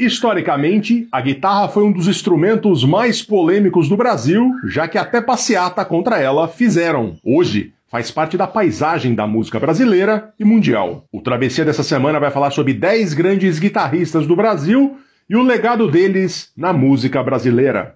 Historicamente, a guitarra foi um dos instrumentos mais polêmicos do Brasil, já que até passeata contra ela fizeram. Hoje, faz parte da paisagem da música brasileira e mundial. O Travessia dessa semana vai falar sobre 10 grandes guitarristas do Brasil e o legado deles na música brasileira.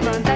Quando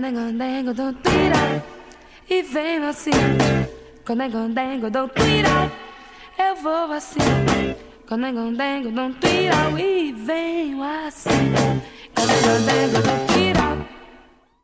quando gandengo, dou viral. E venho assim, quando gandengo, dou viral. Eu vou assim, quando gandengo, dou viral. E venho assim, quando gandengo, dou viral.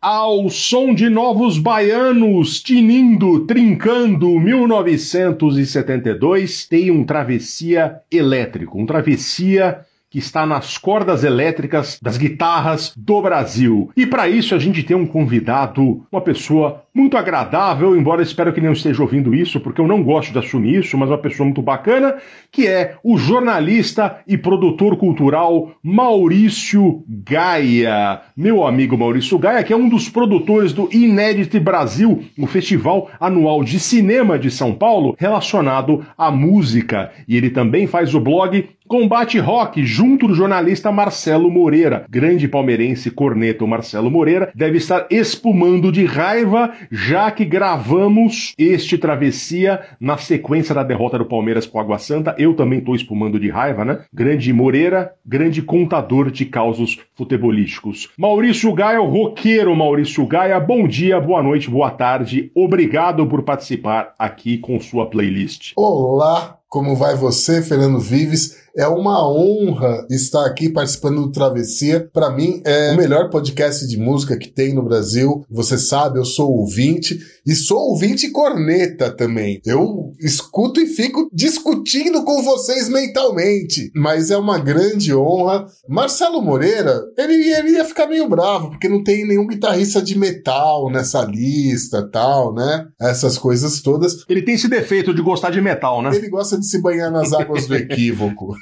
Ao som de Novos Baianos, tinindo, trincando, 1972, tem um travessia elétrico, um travessia que está nas cordas elétricas das guitarras do Brasil. E para isso a gente tem um convidado, uma pessoa muito agradável, embora espero que não esteja ouvindo isso, porque eu não gosto de assumir isso, mas uma pessoa muito bacana, que é o jornalista e produtor cultural Maurício Gaia. Meu amigo Maurício Gaia, que é um dos produtores do Inédit Brasil, o festival anual de cinema de São Paulo relacionado à música. E ele também faz o blog Combate Rock, junto do jornalista Marcelo Moreira. Grande palmeirense corneto Marcelo Moreira deve estar espumando de raiva já que gravamos este Travessia na sequência da derrota do Palmeiras com Água Santa. Eu também tô espumando de raiva, né? Grande Moreira, grande contador de causos futebolísticos. Maurício Gaia, o roqueiro Maurício Gaia, bom dia, boa noite, boa tarde. Obrigado por participar aqui com sua playlist. Olá, como vai você, Fernando Vives? É uma honra estar aqui participando do Travessia. Para mim, é o melhor podcast de música que tem no Brasil. Você sabe, eu sou ouvinte e sou ouvinte corneta também. Eu escuto e fico discutindo com vocês mentalmente. Mas é uma grande honra. Marcelo Moreira, ele, ele ia ficar meio bravo, porque não tem nenhum guitarrista de metal nessa lista tal, né? Essas coisas todas. Ele tem esse defeito de gostar de metal, né? Ele gosta de se banhar nas águas do equívoco.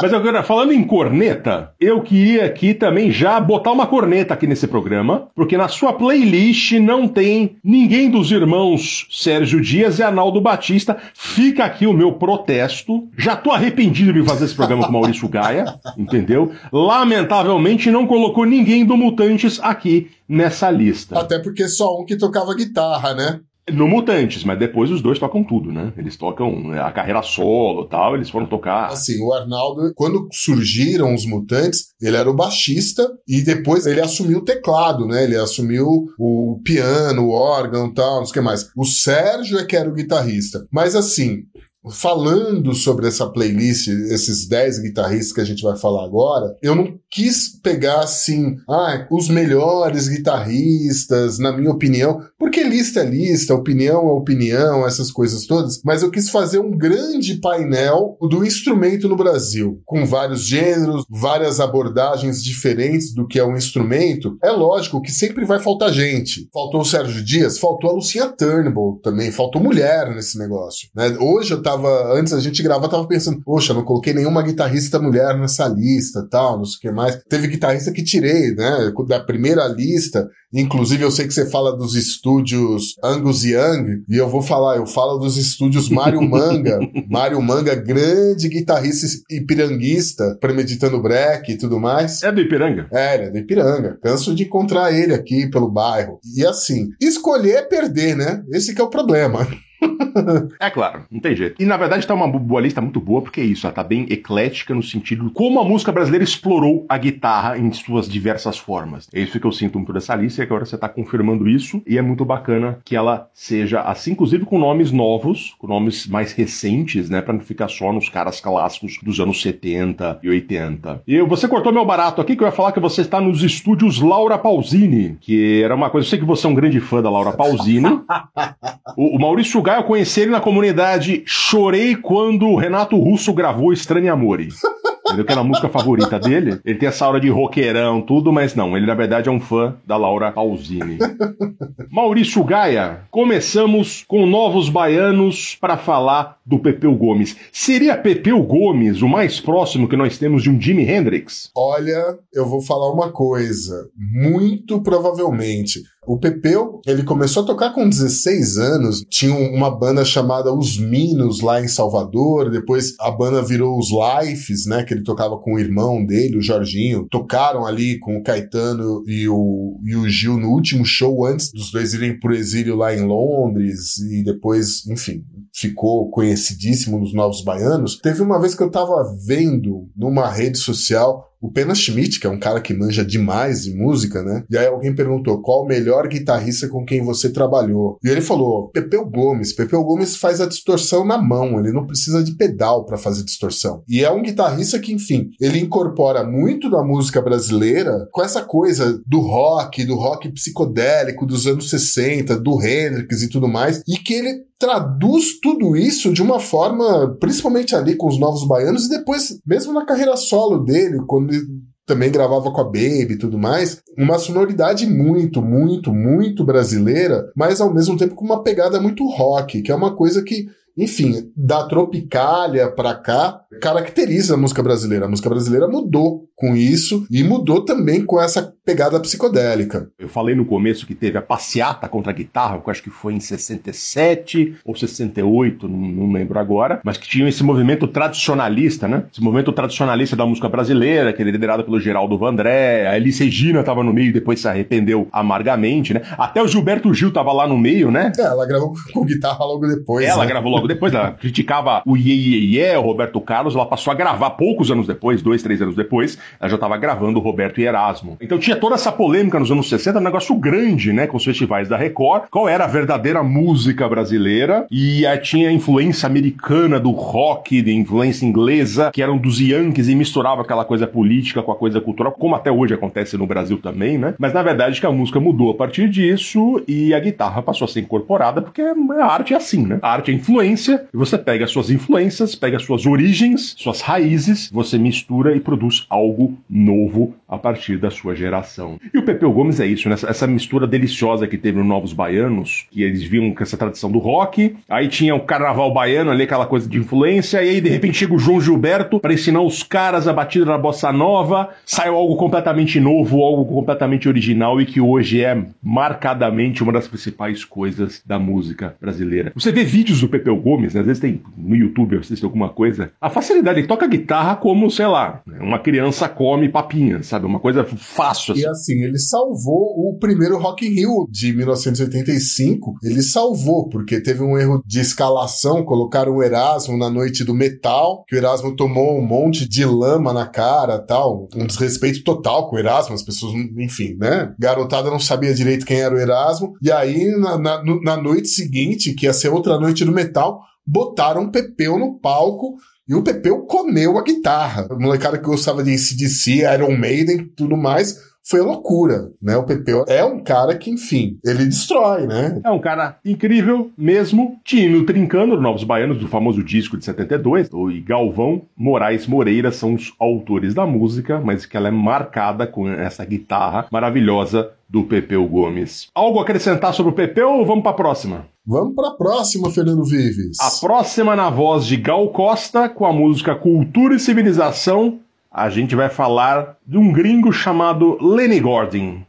Mas agora, falando em corneta, eu queria aqui também já botar uma corneta aqui nesse programa, porque na sua playlist não tem ninguém dos irmãos Sérgio Dias e Arnaldo Batista. Fica aqui o meu protesto. Já tô arrependido de fazer esse programa com Maurício Gaia, entendeu? Lamentavelmente não colocou ninguém do Mutantes aqui nessa lista. Até porque só um que tocava guitarra, né? No Mutantes, mas depois os dois tocam tudo, né? Eles tocam a carreira solo tal, eles foram tocar. Assim, o Arnaldo, quando surgiram os Mutantes, ele era o baixista e depois ele assumiu o teclado, né? Ele assumiu o piano, o órgão tal, não sei o que mais. O Sérgio é que era o guitarrista. Mas assim, falando sobre essa playlist, esses 10 guitarristas que a gente vai falar agora, eu não quis pegar assim, ah, os melhores guitarristas, na minha opinião, porque lista é lista, opinião é opinião, essas coisas todas, mas eu quis fazer um grande painel do instrumento no Brasil, com vários gêneros, várias abordagens diferentes do que é um instrumento. É lógico que sempre vai faltar gente. Faltou o Sérgio Dias, faltou a Lucinha Turnbull também, faltou mulher nesse negócio. Né? Hoje eu tava, antes a gente gravar, tava pensando, poxa, não coloquei nenhuma guitarrista mulher nessa lista, tal, não sei o que mais. Teve guitarrista que tirei, né, da primeira lista, Inclusive, eu sei que você fala dos estúdios Angus Young, e eu vou falar, eu falo dos estúdios Mário Manga. Mário Manga, grande guitarrista ipiranguista, premeditando break e tudo mais. É do Ipiranga? É, ele é do Ipiranga. Canso de encontrar ele aqui pelo bairro. E assim, escolher é perder, né? Esse que é o problema. É claro, não tem jeito. E na verdade tá uma boa lista muito boa, porque é isso, ela tá bem eclética no sentido de como a música brasileira explorou a guitarra em suas diversas formas. É isso que eu sinto muito dessa lista e agora você tá confirmando isso, e é muito bacana que ela seja assim, inclusive com nomes novos, com nomes mais recentes, né, pra não ficar só nos caras clássicos dos anos 70 e 80. E você cortou meu barato aqui, que eu ia falar que você está nos estúdios Laura Pausini, que era uma coisa, eu sei que você é um grande fã da Laura Pausini. o, o Maurício Gaia eu conheci ele na comunidade Chorei quando o Renato Russo gravou Estranho Amore. Entendeu? Que era a música favorita dele. Ele tem essa aura de roqueirão, tudo, mas não. Ele, na verdade, é um fã da Laura Pausini. Maurício Gaia, começamos com novos baianos para falar do Pepeu Gomes. Seria Pepeu Gomes o mais próximo que nós temos de um Jimi Hendrix? Olha, eu vou falar uma coisa. Muito provavelmente. O Pepeu, ele começou a tocar com 16 anos, tinha uma banda chamada Os Minos lá em Salvador, depois a banda virou os Lifes, né, que ele tocava com o irmão dele, o Jorginho, tocaram ali com o Caetano e o, e o Gil no último show antes dos dois irem pro exílio lá em Londres. E depois, enfim, ficou conhecidíssimo nos Novos Baianos. Teve uma vez que eu tava vendo numa rede social o Pena Schmidt, que é um cara que manja demais de música, né? E aí alguém perguntou qual o melhor guitarrista com quem você trabalhou. E ele falou: Pepeu Gomes. Pepeu Gomes faz a distorção na mão, ele não precisa de pedal para fazer distorção. E é um guitarrista que, enfim, ele incorpora muito da música brasileira com essa coisa do rock, do rock psicodélico dos anos 60, do Hendrix e tudo mais, e que ele traduz tudo isso de uma forma, principalmente ali com os Novos Baianos, e depois, mesmo na carreira solo dele, quando também gravava com a Baby e tudo mais, uma sonoridade muito, muito, muito brasileira, mas ao mesmo tempo com uma pegada muito rock, que é uma coisa que enfim, da Tropicália pra cá, caracteriza a música brasileira. A música brasileira mudou com isso e mudou também com essa pegada psicodélica. Eu falei no começo que teve a passeata contra a guitarra, que eu acho que foi em 67 ou 68, não, não lembro agora, mas que tinha esse movimento tradicionalista, né? Esse movimento tradicionalista da música brasileira, que era liderado pelo Geraldo Vandré, a Elis Regina estava no meio e depois se arrependeu amargamente, né? Até o Gilberto Gil estava lá no meio, né? É, ela gravou com guitarra logo depois. Ela né? gravou logo depois, ela criticava o Iê Iê Iê, o Roberto Carlos, ela passou a gravar poucos anos depois, dois, três anos depois, ela já estava gravando Roberto e Erasmo. Então tinha toda essa polêmica nos anos 60, um negócio grande, né, com os festivais da Record, qual era a verdadeira música brasileira, e aí tinha a influência americana do rock, de influência inglesa, que eram dos Yankees e misturava aquela coisa política com a coisa cultural, como até hoje acontece no Brasil também, né? Mas na verdade que a música mudou a partir disso e a guitarra passou a ser incorporada, porque a arte é assim, né? A arte é influência, e você pega as suas influências, pega as suas origens, suas raízes, você mistura e produz algo novo a partir da sua geração. E o Pepeu Gomes é isso, né? Essa, essa mistura deliciosa que teve no Novos Baianos, que eles viam com essa tradição do rock, aí tinha o carnaval baiano ali, aquela coisa de influência, e aí de repente chega o João Gilberto para ensinar os caras a batida da bossa nova, saiu algo completamente novo, algo completamente original e que hoje é marcadamente uma das principais coisas da música brasileira. Você vê vídeos do Pepeu Gomes, né? às vezes tem no YouTube, assiste alguma coisa, a facilidade, ele toca guitarra como, sei lá, uma criança come papinha, sabe? Uma coisa fácil. E assim, ele salvou o primeiro Rock in Rio de 1985. Ele salvou, porque teve um erro de escalação, colocaram o Erasmo na noite do metal, que o Erasmo tomou um monte de lama na cara tal. Um desrespeito total com o Erasmo, as pessoas, enfim, né? Garotada não sabia direito quem era o Erasmo. E aí, na, na, na noite seguinte, que ia ser outra noite do metal, botaram Pepeu no palco e o Pepeu comeu a guitarra. O molecada que gostava de ACDC, Iron Maiden tudo mais, foi loucura, né? O Pepeu é um cara que, enfim, ele destrói, né? É um cara incrível mesmo. Tino Trincando, do Novos Baianos, do famoso disco de 72, e Galvão Moraes Moreira são os autores da música, mas que ela é marcada com essa guitarra maravilhosa do Pepeu Gomes. Algo a acrescentar sobre o Pepeu ou vamos pra próxima? Vamos pra próxima, Fernando Vives. A próxima na voz de Gal Costa, com a música Cultura e Civilização, a gente vai falar de um gringo chamado Lenny Gordon.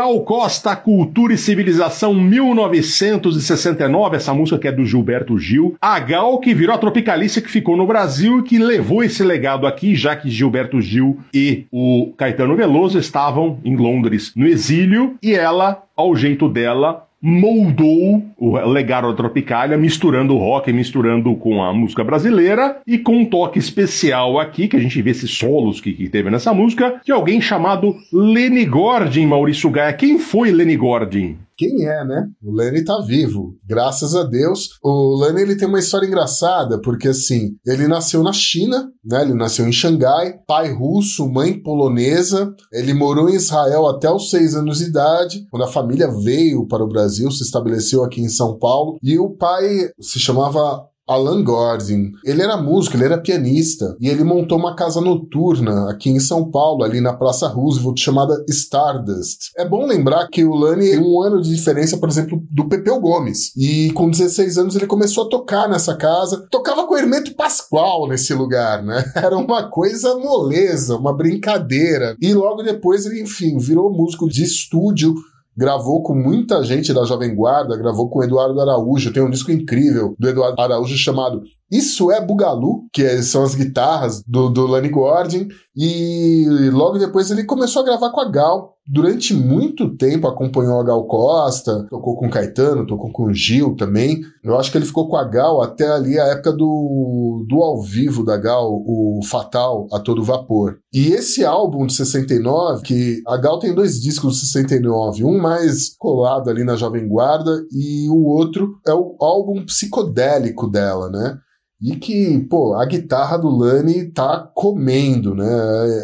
Gal Costa, Cultura e Civilização 1969, essa música que é do Gilberto Gil. A Gal que virou a tropicalista que ficou no Brasil e que levou esse legado aqui, já que Gilberto Gil e o Caetano Veloso estavam em Londres no exílio, e ela, ao jeito dela, moldou o legado Tropicália, misturando o rock, misturando com a música brasileira e com um toque especial aqui, que a gente vê esses solos que, que teve nessa música, de alguém chamado Lenny Gordon, Maurício Gaia. Quem foi Lenny Gordon? Quem é, né? O Lenny tá vivo, graças a Deus. O Lenny ele tem uma história engraçada, porque assim, ele nasceu na China, né? Ele nasceu em Xangai, pai russo, mãe polonesa. Ele morou em Israel até os seis anos de idade, quando a família veio para o Brasil, se estabeleceu aqui em São Paulo. E o pai se chamava Alan Gordon. Ele era músico, ele era pianista e ele montou uma casa noturna aqui em São Paulo, ali na Praça Roosevelt, chamada Stardust. É bom lembrar que o Lani tem um ano de diferença, por exemplo, do Pepeu Gomes. E com 16 anos ele começou a tocar nessa casa. Tocava com o Hermeto Pascoal nesse lugar, né? Era uma coisa moleza, uma brincadeira. E logo depois ele, enfim, virou músico de estúdio gravou com muita gente da Jovem Guarda, gravou com Eduardo Araújo, tem um disco incrível do Eduardo Araújo chamado Isso é Bugalu, que é- são as guitarras do, do Lani Gordon, e logo depois ele começou a gravar com a Gal. Durante muito tempo acompanhou a Gal Costa, tocou com Caetano, tocou com Gil também. Eu acho que ele ficou com a Gal até ali a época do, do ao vivo da Gal, o Fatal, a todo vapor. E esse álbum de 69, que a Gal tem dois discos de 69, um mais colado ali na Jovem Guarda e o outro é o álbum psicodélico dela, né? E que, pô, a guitarra do Lani tá comendo, né?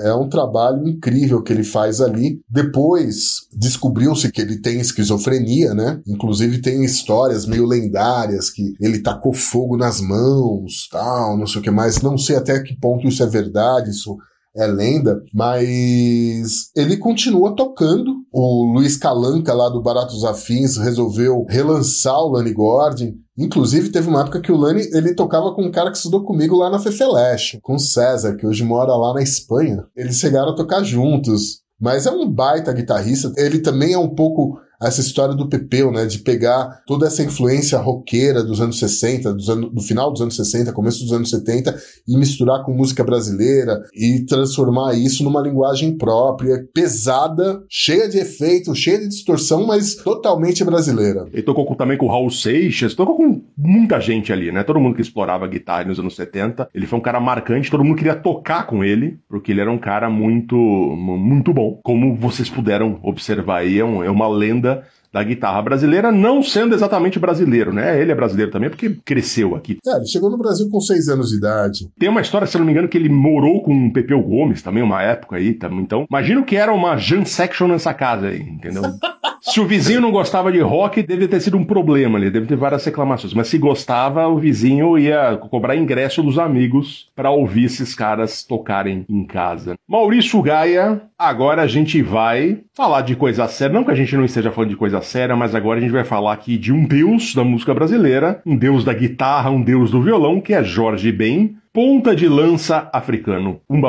É um trabalho incrível que ele faz ali. Depois descobriu-se que ele tem esquizofrenia, né? Inclusive tem histórias meio lendárias que ele tacou fogo nas mãos, tal, não sei o que mais. Não sei até que ponto isso é verdade, isso é lenda, mas ele continua tocando. O Luiz Calanca, lá do Baratos Afins, resolveu relançar o Lani Gordon. Inclusive, teve uma época que o Lani ele tocava com um cara que estudou comigo lá na Fefeleche, com o César, que hoje mora lá na Espanha. Eles chegaram a tocar juntos. Mas é um baita guitarrista. Ele também é um pouco essa história do Pepeu, né? De pegar toda essa influência roqueira dos anos 60, dos anos, do final dos anos 60, começo dos anos 70, e misturar com música brasileira e transformar isso numa linguagem própria, pesada, cheia de efeitos, cheia de distorção, mas totalmente brasileira. Ele tocou também com o Raul Seixas, tocou com muita gente ali, né? Todo mundo que explorava guitarra nos anos 70. Ele foi um cara marcante, todo mundo queria tocar com ele, porque ele era um cara muito, muito bom. Como vocês puderam observar aí, é, é uma lenda da guitarra brasileira, não sendo exatamente brasileiro, né? Ele é brasileiro também, porque cresceu aqui. É, ele chegou no Brasil com seis anos de idade. Tem uma história, se eu não me engano, que ele morou com o Pepeu Gomes também, uma época aí. Então, imagina o que era uma Jan Section nessa casa aí, entendeu? Se o vizinho não gostava de rock, deve ter sido um problema ali, deve ter várias reclamações. Mas se gostava, o vizinho ia cobrar ingresso dos amigos para ouvir esses caras tocarem em casa. Maurício Gaia, agora a gente vai falar de coisa séria. Não que a gente não esteja falando de coisa séria, mas agora a gente vai falar aqui de um deus da música brasileira, um deus da guitarra, um deus do violão, que é Jorge Ben, ponta de lança africano, um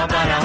Umba para uma,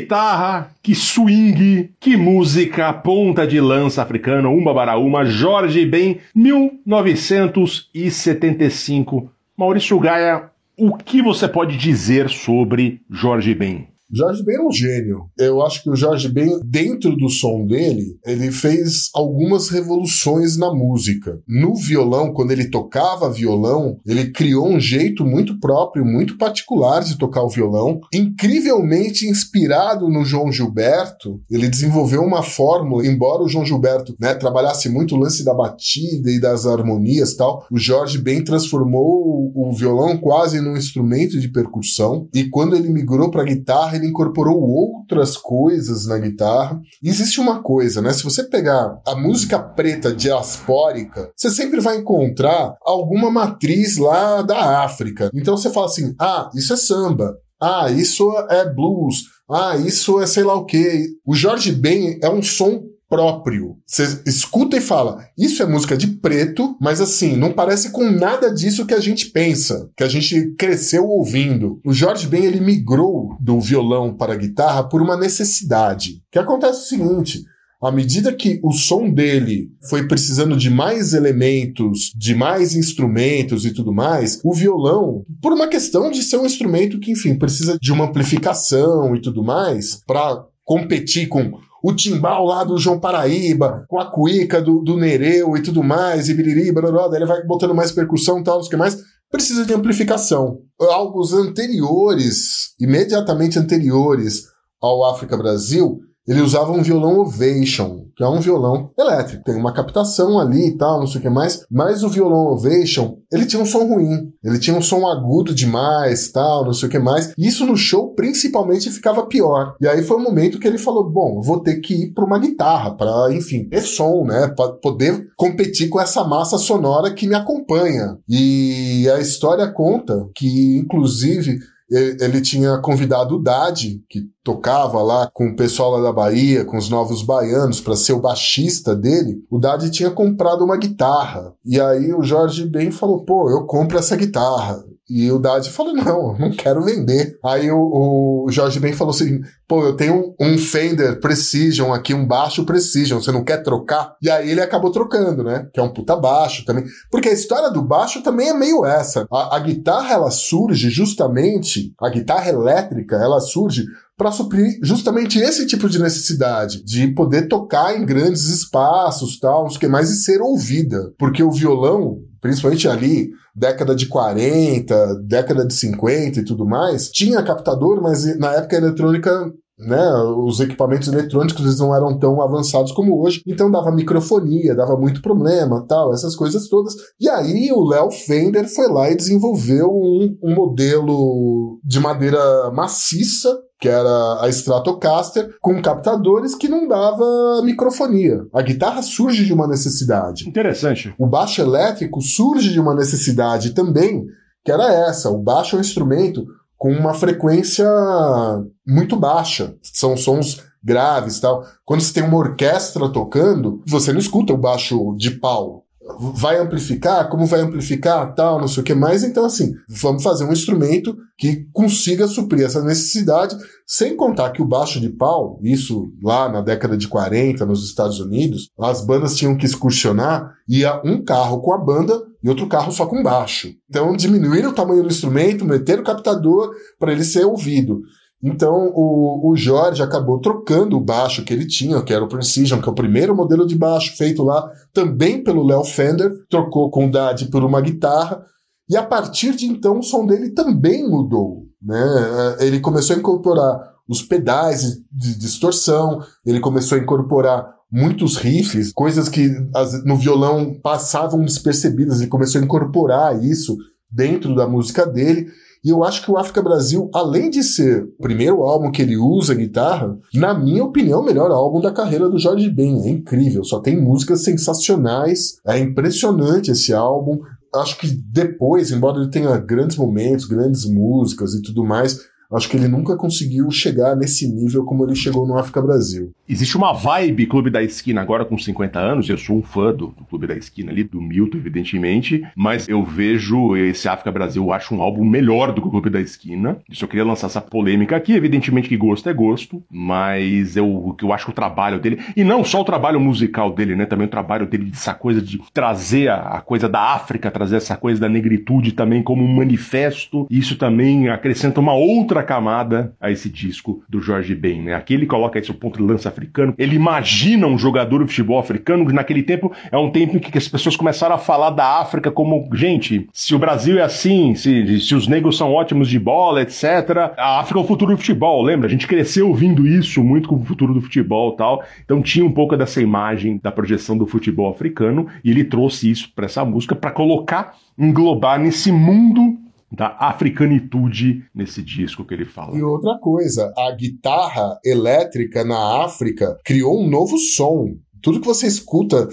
guitarra, que swing, que música, ponta de lança africano, Umba Baraúma, Jorge Ben, 1975. Maurício Gaia, o que você pode dizer sobre Jorge Ben? Jorge Ben é um gênio. Eu acho que o Jorge Ben, dentro do som dele, ele fez algumas revoluções na música. No violão, quando ele tocava violão, ele criou um jeito muito próprio, muito particular de tocar o violão. Incrivelmente inspirado no João Gilberto, ele desenvolveu uma fórmula, embora o João Gilberto né, trabalhasse muito o lance da batida e das harmonias tal, o Jorge Ben transformou o violão quase num instrumento de percussão. E quando ele migrou para guitarra, ele incorporou outras coisas na guitarra. E existe uma coisa, né? Se você pegar a música preta diaspórica, você sempre vai encontrar alguma matriz lá da África. Então você fala assim: ah, isso é samba. Ah, isso é blues. Ah, isso é sei lá o quê. O Jorge Ben é um som próprio. Você escuta e fala, isso é música de preto, mas assim, não parece com nada disso que a gente pensa, que a gente cresceu ouvindo. O Jorge Ben, ele migrou do violão para a guitarra por uma necessidade. Que acontece o seguinte, à medida que o som dele foi precisando de mais elementos, de mais instrumentos e tudo mais, o violão, por uma questão de ser um instrumento que, enfim, precisa de uma amplificação e tudo mais, para competir com o timbal lá do João Paraíba, com a cuíca do, do Nereu e tudo mais, e biriri, barará, daí ele vai botando mais percussão e tal, não que mais, precisa de amplificação. Álbuns anteriores, imediatamente anteriores ao África Brasil, ele usava um violão Ovation, que é um violão elétrico. Tem uma captação ali e tal, não sei o que mais. Mas o violão Ovation, ele tinha um som ruim. Ele tinha um som agudo demais, tal, não sei o que mais. Isso no show, principalmente, ficava pior. E aí foi o momento que ele falou, bom, vou ter que ir para uma guitarra, para, enfim, ter som, né? Para poder competir com essa massa sonora que me acompanha. E a história conta que, inclusive, ele tinha convidado o Dade, que tocava lá com o pessoal lá da Bahia, com os novos baianos, para ser o baixista dele. O Dade tinha comprado uma guitarra. E aí o Jorge Ben falou: pô, eu compro essa guitarra. E o Dade falou: não, não quero vender. Aí o, o Jorge Ben falou assim: pô, eu tenho um Fender Precision aqui, um baixo Precision, você não quer trocar? E aí ele acabou trocando, né? Que é um puta baixo também. Porque a história do baixo também é meio essa. A, a guitarra, ela surge justamente, a guitarra elétrica, ela surge para suprir justamente esse tipo de necessidade, de poder tocar em grandes espaços, tal, não sei o que mais, e ser ouvida. Porque o violão, principalmente ali, década de 40, década de 50 e tudo mais, tinha captador, mas na época a eletrônica né, os equipamentos eletrônicos eles não eram tão avançados como hoje, então dava microfonia, dava muito problema, tal, essas coisas todas. E aí o Léo Fender foi lá e desenvolveu um, um modelo de madeira maciça que era a Stratocaster, com captadores que não dava microfonia. A guitarra surge de uma necessidade. Interessante. O baixo elétrico surge de uma necessidade também, que era essa. O baixo é um instrumento com uma frequência muito baixa. São sons graves tal. Quando você tem uma orquestra tocando, você não escuta o baixo de pau. Vai amplificar? Como vai amplificar? Tal, não sei o que mais. Então, assim, vamos fazer um instrumento que consiga suprir essa necessidade, sem contar que o baixo de pau, isso lá na década de 40, nos Estados Unidos, as bandas tinham que excursionar, ia um carro com a banda e outro carro só com baixo. Então, diminuíram o tamanho do instrumento, meteram o captador para ele ser ouvido. Então o, o Jorge acabou trocando o baixo que ele tinha, que era o Precision, que é o primeiro modelo de baixo feito lá também pelo Léo Fender, trocou com o Dad por uma guitarra, e a partir de então o som dele também mudou. Né? Ele começou a incorporar os pedais de distorção, ele começou a incorporar muitos riffs, coisas que no violão passavam despercebidas, ele começou a incorporar isso dentro da música dele. E eu acho que o África Brasil, além de ser o primeiro álbum que ele usa guitarra, na minha opinião, o melhor álbum da carreira do Jorge Ben. É incrível, só tem músicas sensacionais. É impressionante esse álbum. Acho que depois, embora ele tenha grandes momentos, grandes músicas e tudo mais, acho que ele nunca conseguiu chegar nesse nível como ele chegou no África Brasil. Existe uma vibe Clube da Esquina agora com 50 anos. Eu sou um fã do, do Clube da Esquina ali, do Milton, evidentemente. Mas eu vejo esse África Brasil, eu acho um álbum melhor do que o Clube da Esquina. Isso eu queria lançar essa polêmica aqui. Evidentemente que gosto é gosto. Mas eu, eu acho que o trabalho dele, e não só o trabalho musical dele, né? Também o trabalho dele dessa coisa de trazer a, a coisa da África, trazer essa coisa da negritude também como um manifesto. Isso também acrescenta uma outra camada a esse disco do Jorge Ben, né? Aqui ele coloca esse ponto de africano. Ele imagina um jogador de futebol africano, que naquele tempo é um tempo em que as pessoas começaram a falar da África como, gente, se o Brasil é assim, se, se os negros são ótimos de bola, etc., a África é o futuro do futebol, lembra? A gente cresceu ouvindo isso muito com o futuro do futebol tal. Então tinha um pouco dessa imagem da projeção do futebol africano e ele trouxe isso para essa música para colocar, englobar nesse mundo da africanitude nesse disco que ele fala. E outra coisa, a guitarra elétrica na África criou um novo som. Tudo que você escuta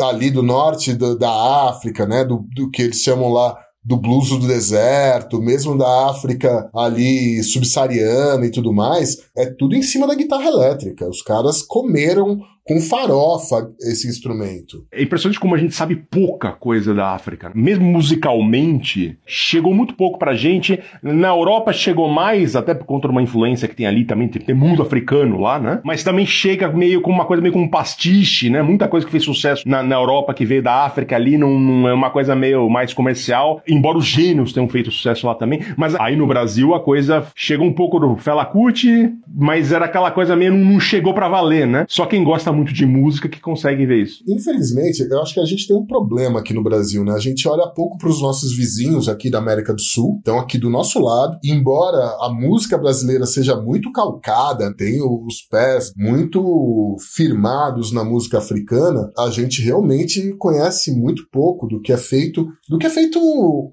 ali do norte do- da África, né, do, do que eles chamam lá do blues do deserto, mesmo da África ali subsaariana e tudo mais, é tudo em cima da guitarra elétrica. Os caras comeram com farofa esse instrumento. É impressionante como a gente sabe pouca coisa da África. Mesmo musicalmente, chegou muito pouco pra gente. Na Europa chegou mais, até por conta de uma influência que tem ali também, tem, mundo africano lá, né? Mas também chega meio com uma coisa meio com um pastiche, né? Muita coisa que fez sucesso na, na Europa que veio da África ali, não, não é uma coisa meio mais comercial, embora os gênios tenham feito sucesso lá também. Mas aí no Brasil a coisa chegou um pouco do Fela Kuti, mas era aquela coisa meio não chegou pra valer, né? Só quem gosta muito de música que consegue ver isso. Infelizmente, eu acho que a gente tem um problema aqui no Brasil, né? A gente olha pouco para os nossos vizinhos aqui da América do Sul, estão aqui do nosso lado. Embora a música brasileira seja muito calcada, tem os pés muito firmados na música africana, a gente realmente conhece muito pouco do que é feito, do que é feito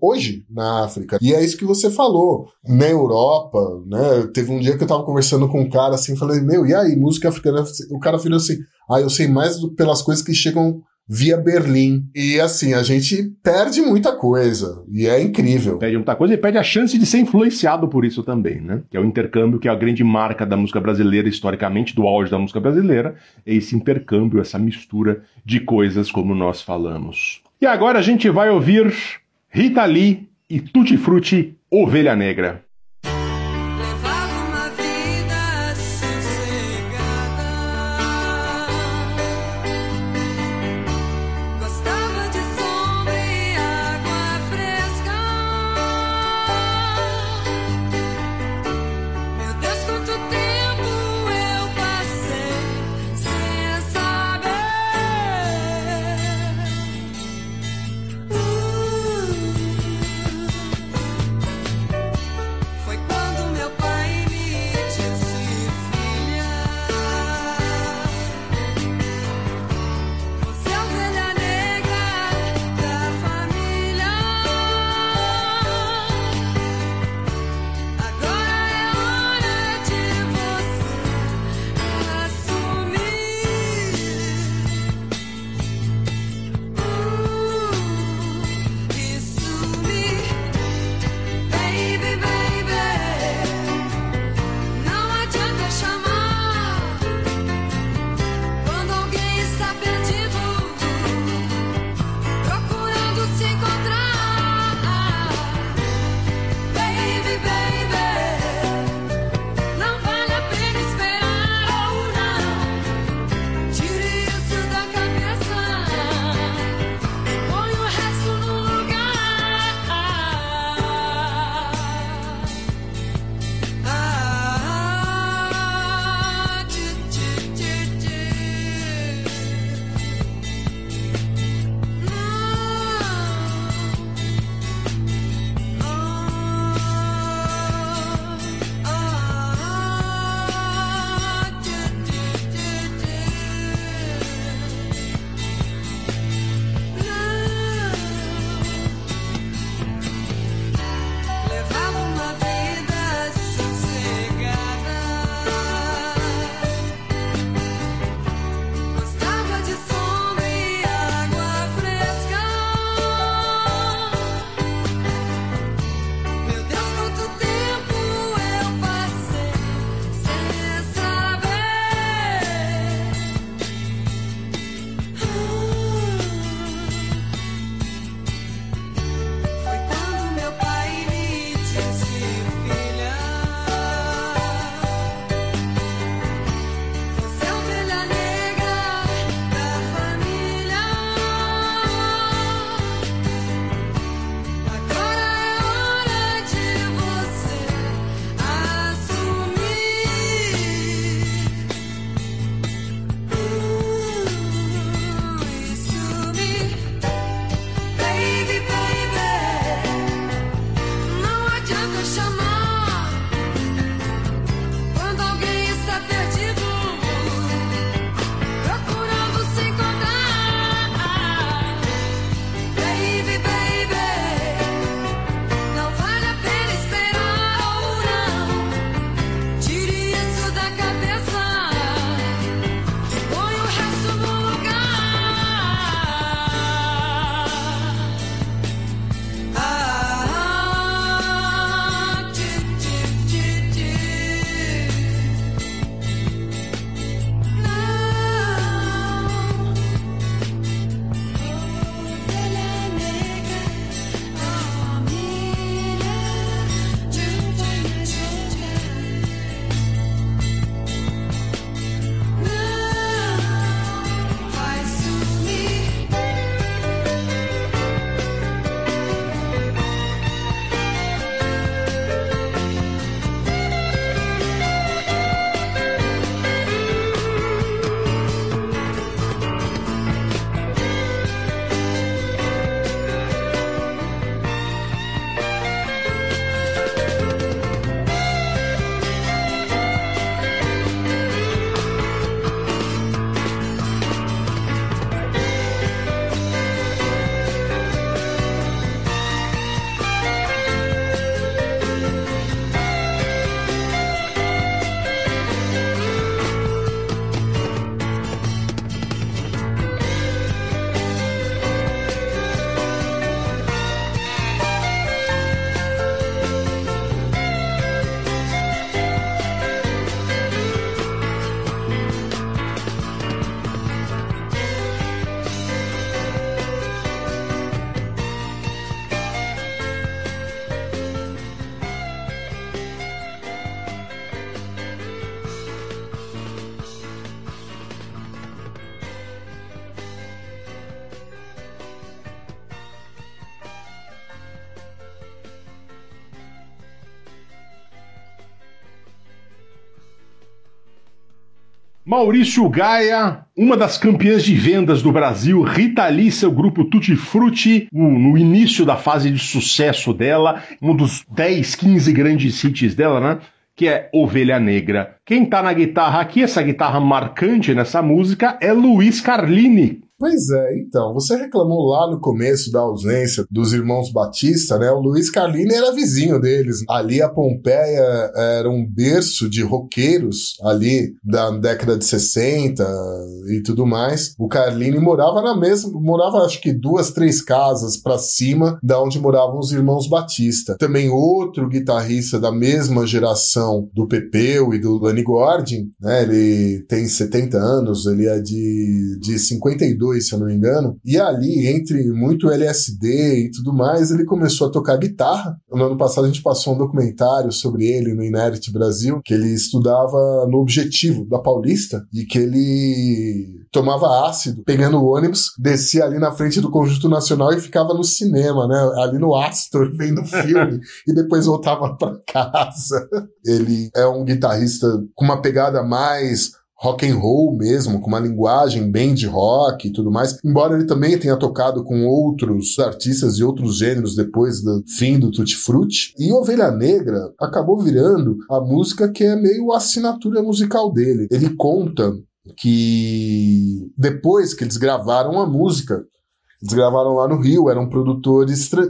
hoje na África. E é isso que você falou. Na Europa, né? Teve um dia que eu tava conversando com um cara assim, falei, meu, e aí, música africana? O cara virou assim, ah, eu sei mais do- pelas coisas que chegam via Berlim. E assim, a gente perde muita coisa. E é incrível. Perde muita coisa e perde a chance de ser influenciado por isso também, né? Que é o intercâmbio, que é a grande marca da música brasileira, historicamente, do auge da música brasileira, é esse intercâmbio, essa mistura de coisas como nós falamos. E agora a gente vai ouvir Rita Lee e Tutti Frutti, Ovelha Negra. Maurício Gaia, uma das campeãs de vendas do Brasil, Rita Lee, seu grupo Tutti Frutti, no início da fase de sucesso dela, um dos 10, 15 grandes hits dela, né? Que é Ovelha Negra. Quem tá na guitarra aqui, essa guitarra marcante nessa música, é Luiz Carlini. Pois é, então, você reclamou lá no começo da ausência dos irmãos Batista, né? O Luiz Carlini era vizinho deles. Ali a Pompeia era um berço de roqueiros ali da década de 60 e tudo mais. O Carlini morava na mesma, morava acho que duas, três casas pra cima da onde moravam os irmãos Batista. Também outro guitarrista da mesma geração do Pepeu e do Lani Gordon, né? Ele tem 70 anos, ele é de, de 52 se eu não me engano. E ali, entre muito LSD e tudo mais, ele começou a tocar guitarra. No ano passado a gente passou um documentário sobre ele no Inert Brasil, que ele estudava no Objetivo da Paulista e que ele tomava ácido pegando o ônibus, descia ali na frente do Conjunto Nacional e ficava no cinema, né? Ali no Astor, vendo filme, e depois voltava para casa. Ele é um guitarrista com uma pegada mais rock and roll mesmo, com uma linguagem bem de rock e tudo mais. Embora ele também tenha tocado com outros artistas e outros gêneros depois do fim do Tutti Frutti. E Ovelha Negra acabou virando a música que é meio a assinatura musical dele. Ele conta que depois que eles gravaram a música, eles gravaram lá no Rio, era um produtor,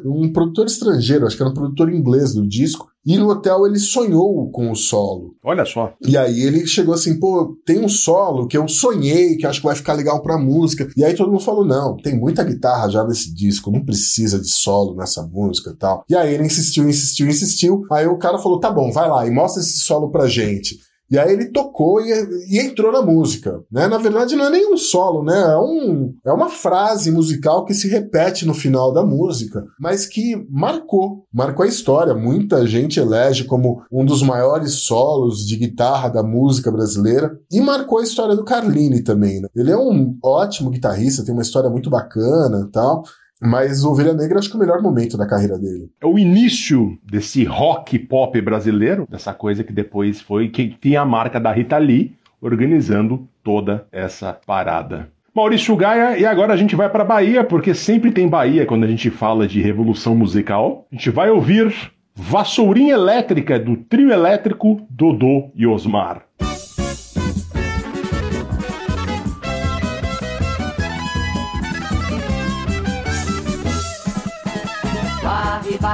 um produtor estrangeiro, acho que era um produtor inglês do disco, e no hotel ele sonhou com o solo. Olha só. E aí ele chegou assim, pô, tem um solo que eu sonhei, que acho que vai ficar legal pra música. E aí todo mundo falou, não, tem muita guitarra já nesse disco, não precisa de solo nessa música e tal. E aí ele insistiu, insistiu, insistiu. Aí o cara falou, tá bom, vai lá e mostra esse solo pra gente. E aí ele tocou e, e entrou na música, né? Na verdade não é nem um solo, né? É, um, é uma frase musical que se repete no final da música, mas que marcou, marcou a história. Muita gente elege como um dos maiores solos de guitarra da música brasileira e marcou a história do Carlini também, né? Ele é um ótimo guitarrista, tem uma história muito bacana tal. Mas o Ovelha Negra acho que é o melhor momento da carreira dele. É o início desse rock pop brasileiro, dessa coisa que depois foi que tinha a marca da Rita Lee organizando toda essa parada. Maurício Gaia, e agora a gente vai para Bahia, porque sempre tem Bahia quando a gente fala de revolução musical. A gente vai ouvir Vassourinha Elétrica do trio elétrico Dodô e Osmar.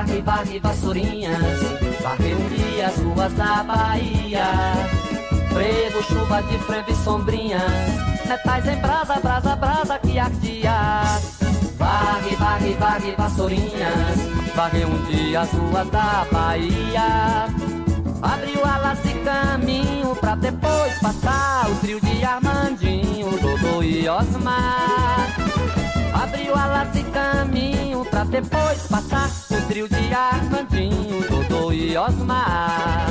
Varre, varre, vassourinhas. Varre um dia as ruas da Bahia. Frevo, chuva de frevo e sombrinhas. Metais em brasa, brasa, brasa que ardia. Varre, varre, varre, vassourinhas. Varre um dia as ruas da Bahia. Abriu alas e caminho pra depois passar O trio de Armandinho, Dodô e Osmar Abriu alas e caminho pra depois passar o trio de Armandinho, Dodô e Osmar.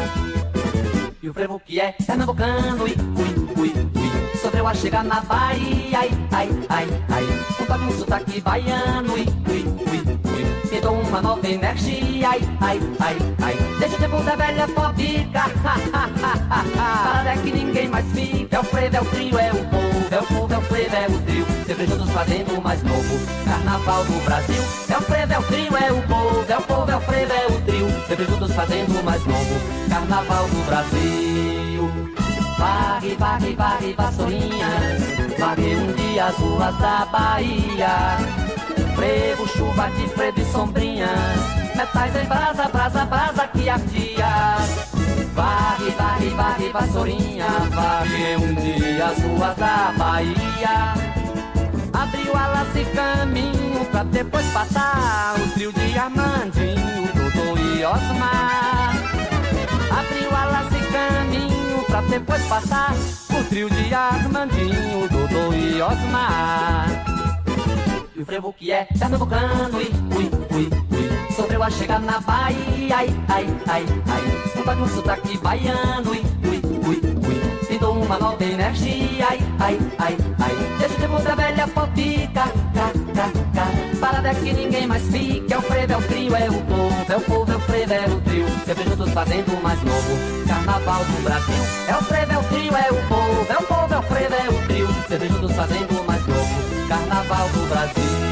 E o frevo que é pernambucano, ui, ui, ui, ui. Sofreu a chegar na Bahia, ai, ai, ai, ai. Toque, um sotaque baiano, ui, ui, ui, ui. Me dou uma nova energia, ai, ai, ai, ai. Desde o tempo da velha fobica, ha, ha, ha, ha, ha. Para que ninguém mais fica, é o frevo, é o trio, é o povo, é o povo, é o frevo, é o trio. Sempre juntos fazendo o mais novo. Carnaval do Brasil. É o frevo, é o trio, é o povo, é o povo, é o frevo, é o trio. Sempre juntos fazendo o mais novo. Carnaval do Brasil. Varre, varre, varre, vassourinhas. Varre um dia as ruas da Bahia. Frevo, chuva de frevo e sombrinhas. Metais em brasa, brasa, brasa que ardia. Varre, varre, varre, vassourinha. Varre um dia as ruas da Bahia Abriu alas e caminho pra depois passar O trio de Armandinho, Dodô e Osmar. Abriu alas e caminho pra depois passar O trio de Armandinho, Dodô e Osmar. E o frevo que é pernambucano, ui, ui, ui, ui. Sofreu a chegar na Bahia, ai, ai, ai, ai. Um um sotaque baiano, ui, ui, ui, ui Uma nova energia, ai, ai, ai, ai. Desde o tempo da velha fofica, cá, cá, cá. Parada é que ninguém mais fica. É o frevo, é o trio, é o povo. É o povo, é o frevo, é o trio. Sempre juntos fazendo o mais novo. Carnaval do Brasil. É o frevo, é o trio, é o povo. É o povo, é o frevo, sempre juntos fazendo o mais novo. Carnaval do Brasil.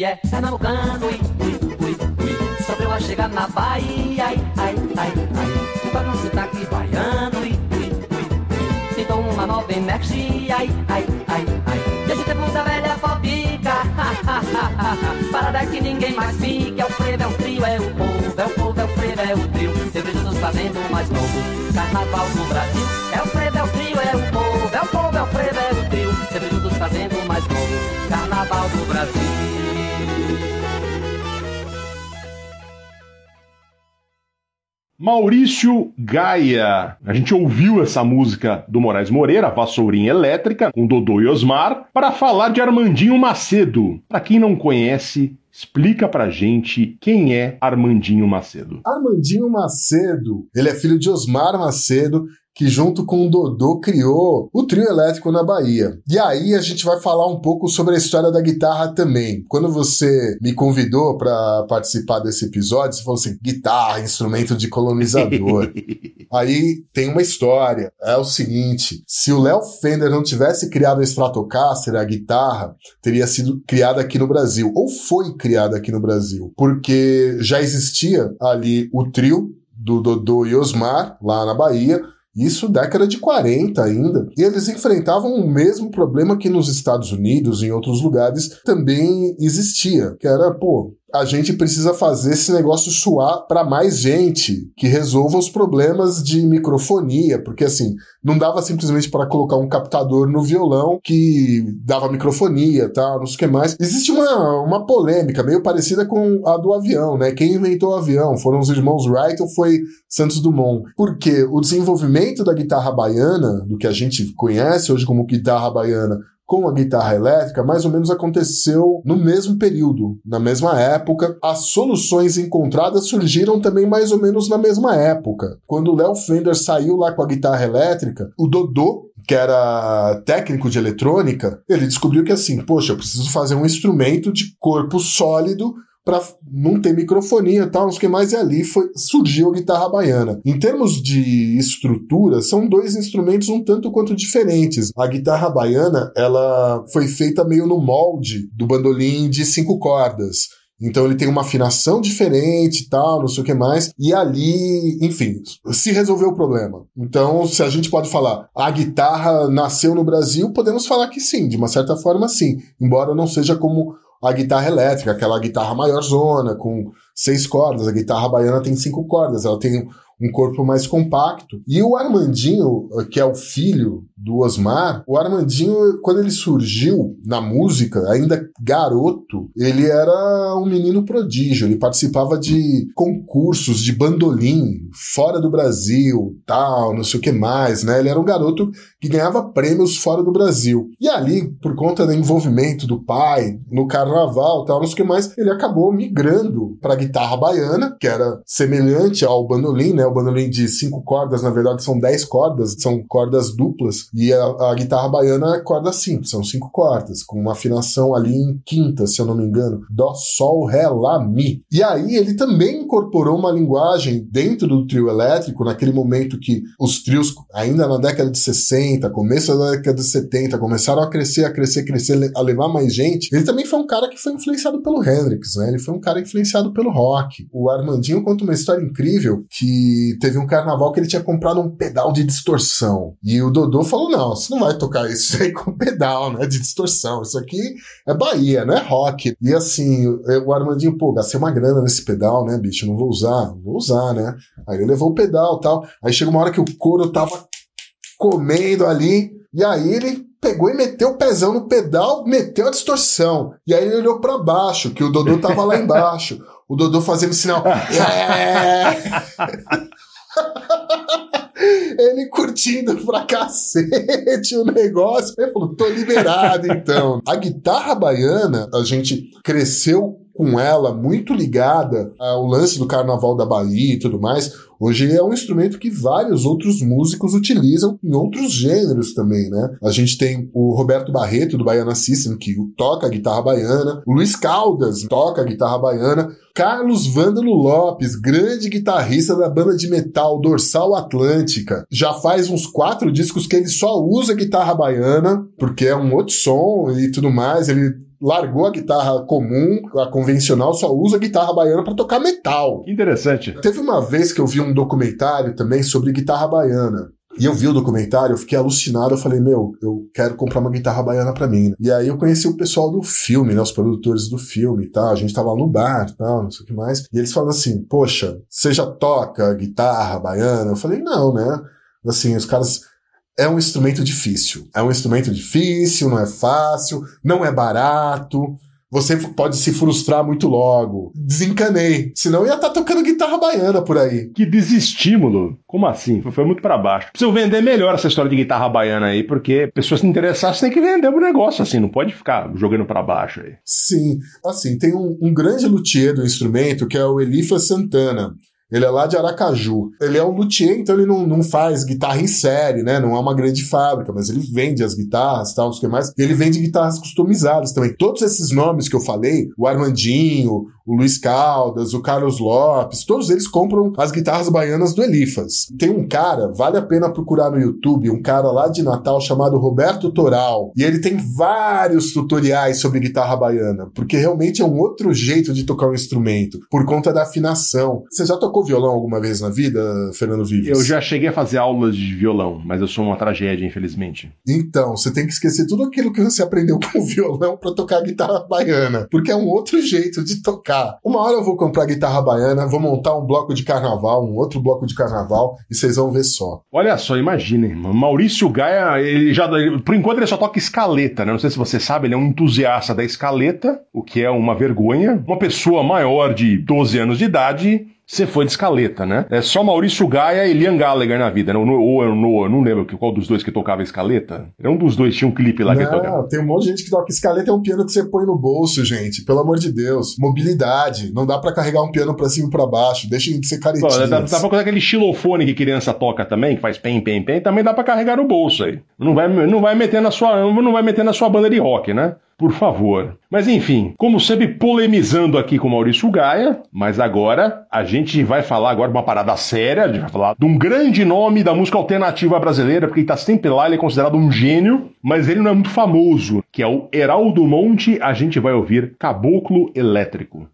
E que é pernambucano, ui, ui, ui, ui Sofreu a chegar na Bahia, ai, ai, ai, ai Pra não sotaque baiano, ui, ui, ui, Tentou uma nova energia, ai, ai, ai, ai Desde o tempo da velha fobica, ha, ha, ha, ha, Parada que ninguém mais fica, é o frevo, é o trio, é o povo É o povo, é o frevo, é o trio Sempre juntos fazendo mais novo Carnaval do Brasil É o frevo, é o trio, é o povo É o povo, é o frevo, é o trio Sempre juntos fazendo mais novo Carnaval do Brasil Maurício Gaia. A gente ouviu essa música do Moraes Moreira, Vassourinha Elétrica, com Dodô e Osmar, para falar de Armandinho Macedo. Para quem não conhece, explica pra gente quem é Armandinho Macedo. Armandinho Macedo, ele é filho de Osmar Macedo, que junto com o Dodô criou o trio elétrico na Bahia. E aí a gente vai falar um pouco sobre a história da guitarra também. Quando você me convidou para participar desse episódio, você falou assim: guitarra, instrumento de colonizador. aí tem uma história. É o seguinte: se o Léo Fender não tivesse criado a Stratocaster, a guitarra teria sido criada aqui no Brasil, ou foi criada aqui no Brasil, porque já existia ali o trio do Dodô e Osmar, lá na Bahia, isso década de 40 ainda. E eles enfrentavam o mesmo problema que nos Estados Unidos e em outros lugares também existia, que era, pô, a gente precisa fazer esse negócio suar para mais gente que resolva os problemas de microfonia, porque assim, não dava simplesmente para colocar um captador no violão que dava microfonia, tal, não sei o que mais. Existe uma, uma polêmica meio parecida com a do avião, né? Quem inventou o avião? Foram os irmãos Wright ou foi Santos Dumont? Porque o desenvolvimento da guitarra baiana, do que a gente conhece hoje como guitarra baiana, com a guitarra elétrica mais ou menos aconteceu no mesmo período, na mesma época. As soluções encontradas surgiram também mais ou menos na mesma época. Quando o Léo Fender saiu lá com a guitarra elétrica, o Dodô, que era técnico de eletrônica, ele descobriu que assim, poxa, eu preciso fazer um instrumento de corpo sólido para não ter microfonia e tal, não sei o que mais, e ali foi, surgiu a guitarra baiana. Em termos de estrutura, são dois instrumentos um tanto quanto diferentes. A guitarra baiana, ela foi feita meio no molde do bandolim de cinco cordas. Então ele tem uma afinação diferente tal, não sei o que mais. E ali, enfim, se resolveu o problema. Então, se a gente pode falar, a guitarra nasceu no Brasil, podemos falar que sim, de uma certa forma sim. Embora não seja como a guitarra elétrica, aquela guitarra maior zona, com seis cordas. A guitarra baiana tem cinco cordas, ela tem um corpo mais compacto. E o Armandinho, que é o filho do Osmar, o Armandinho, quando ele surgiu na música, ainda garoto, ele era um menino prodígio. Ele participava de concursos de bandolim fora do Brasil, tal, não sei o que mais, né? Ele era um garoto que ganhava prêmios fora do Brasil. E ali, por conta do envolvimento do pai no carnaval, tal, não sei o que mais, ele acabou migrando para guitarra baiana, que era semelhante ao bandolim, né? O bandolim de cinco cordas, na verdade, são dez cordas, são cordas duplas. E a, a guitarra baiana é corda simples, são cinco cordas, com uma afinação ali em quinta, se eu não me engano. Dó, sol, ré, lá, mi. E aí ele também incorporou uma linguagem dentro do trio elétrico, naquele momento que os trios, ainda na década de 60, começo da década de 70, começaram a crescer, a crescer, crescer, a levar mais gente. Ele também foi um cara que foi influenciado pelo Hendrix, né? Ele foi um cara influenciado pelo rock. O Armandinho conta uma história incrível que teve um carnaval que ele tinha comprado um pedal de distorção. E o Dodô falou: não, você não vai tocar isso aí com pedal, né? De distorção. Isso aqui é Bahia, não é rock. E assim, o Armandinho, pô, gastei uma grana nesse pedal, né, bicho? Não vou usar, vou usar, né? Aí ele levou o pedal tal. Aí chegou uma hora que o couro tava comendo ali. E aí ele pegou e meteu o pezão no pedal, meteu a distorção. E aí ele olhou para baixo, que o Dodô tava lá embaixo. O Dodô fazendo sinal. É! Ele curtindo pra cacete o negócio. Ele falou: tô liberado então. A guitarra baiana, a gente cresceu com ela muito ligada ao lance do carnaval da Bahia e tudo mais. Hoje é um instrumento que vários outros músicos utilizam em outros gêneros também, né? A gente tem o Roberto Barreto, do Baiana System, que toca a guitarra baiana, o Luiz Caldas toca a guitarra baiana, Carlos Vândalo Lopes, grande guitarrista da banda de metal Dorsal Atlântica, já faz uns quatro discos que ele só usa guitarra baiana, porque é um outro som e tudo mais, ele largou a guitarra comum, a convencional, só usa a guitarra baiana para tocar metal. Interessante. Teve uma vez que eu vi um documentário também sobre guitarra baiana. E eu vi o documentário, eu fiquei alucinado, eu falei, meu, eu quero comprar uma guitarra baiana pra mim. E aí eu conheci o pessoal do filme, né, os produtores do filme e tal, a gente tava no bar e tal, não sei o que mais. E eles falam assim, poxa, você já toca guitarra baiana? Eu falei, não, né? Assim, os caras... É um instrumento difícil. É um instrumento difícil, não é fácil, não é barato. Você pode se frustrar muito logo. Desencanei. Senão eu ia estar tocando guitarra baiana por aí. Que desestímulo. Como assim? Foi muito pra baixo. Preciso vender melhor essa história de guitarra baiana aí, porque pessoas se interessarem, tem que vender o negócio assim, não pode ficar jogando pra baixo aí. Sim. Assim, tem um, um grande luthier do instrumento que é o Elifa Santana. Ele é lá de Aracaju. Ele é um luthier, então ele não, não faz guitarra em série, né? Não é uma grande fábrica, mas ele vende as guitarras, tal, não sei o que mais. Ele vende guitarras customizadas também. Todos esses nomes que eu falei, o Armandinho, o Luiz Caldas, o Carlos Lopes, todos eles compram as guitarras baianas do Elifas. Tem um cara, vale a pena procurar no YouTube, um cara lá de Natal chamado Roberto Toral. E ele tem vários tutoriais sobre guitarra baiana, porque realmente é um outro jeito de tocar um instrumento, por conta da afinação. Você já tocou violão alguma vez na vida, Fernando Vives? Eu já cheguei a fazer aulas de violão, mas eu sou uma tragédia, infelizmente. Então, você tem que esquecer tudo aquilo que você aprendeu com o violão pra tocar guitarra baiana, porque é um outro jeito de tocar. Uma hora eu vou comprar guitarra baiana, vou montar um bloco de carnaval, um outro bloco de carnaval, e vocês vão ver só. Olha só, imaginem. Maurício Gaia, ele já, por enquanto ele só toca escaleta, né? Não sei se você sabe, ele é um entusiasta da escaleta, o que é uma vergonha. Uma pessoa maior de 12 anos de idade você foi de escaleta, né? É só Maurício Gaia e Liam Gallagher na vida, né? Ou eu não, não lembro qual dos dois que tocava escaleta. Era um dos dois, tinha um clipe lá que ele tocava. Não, tem um monte de gente que toca escaleta, é um piano que você põe no bolso, gente. Pelo amor de Deus. Mobilidade. Não dá pra carregar um piano pra cima e pra baixo. Deixem de ser Pô, caretinhas. dá, dá pra colocar aquele xilofone que criança toca também, que faz pem, pem, pem, também dá pra carregar no bolso aí. Não vai, não vai meter na sua, não vai meter na sua banda de rock, né? Por favor. Mas enfim, como sempre, polemizando aqui com Maurício Gaia, mas agora a gente vai falar agora uma parada séria, a gente vai falar de um grande nome da música alternativa brasileira, porque ele tá sempre lá, ele é considerado um gênio, mas ele não é muito famoso, que é o Heraldo Monte, a gente vai ouvir Caboclo Elétrico.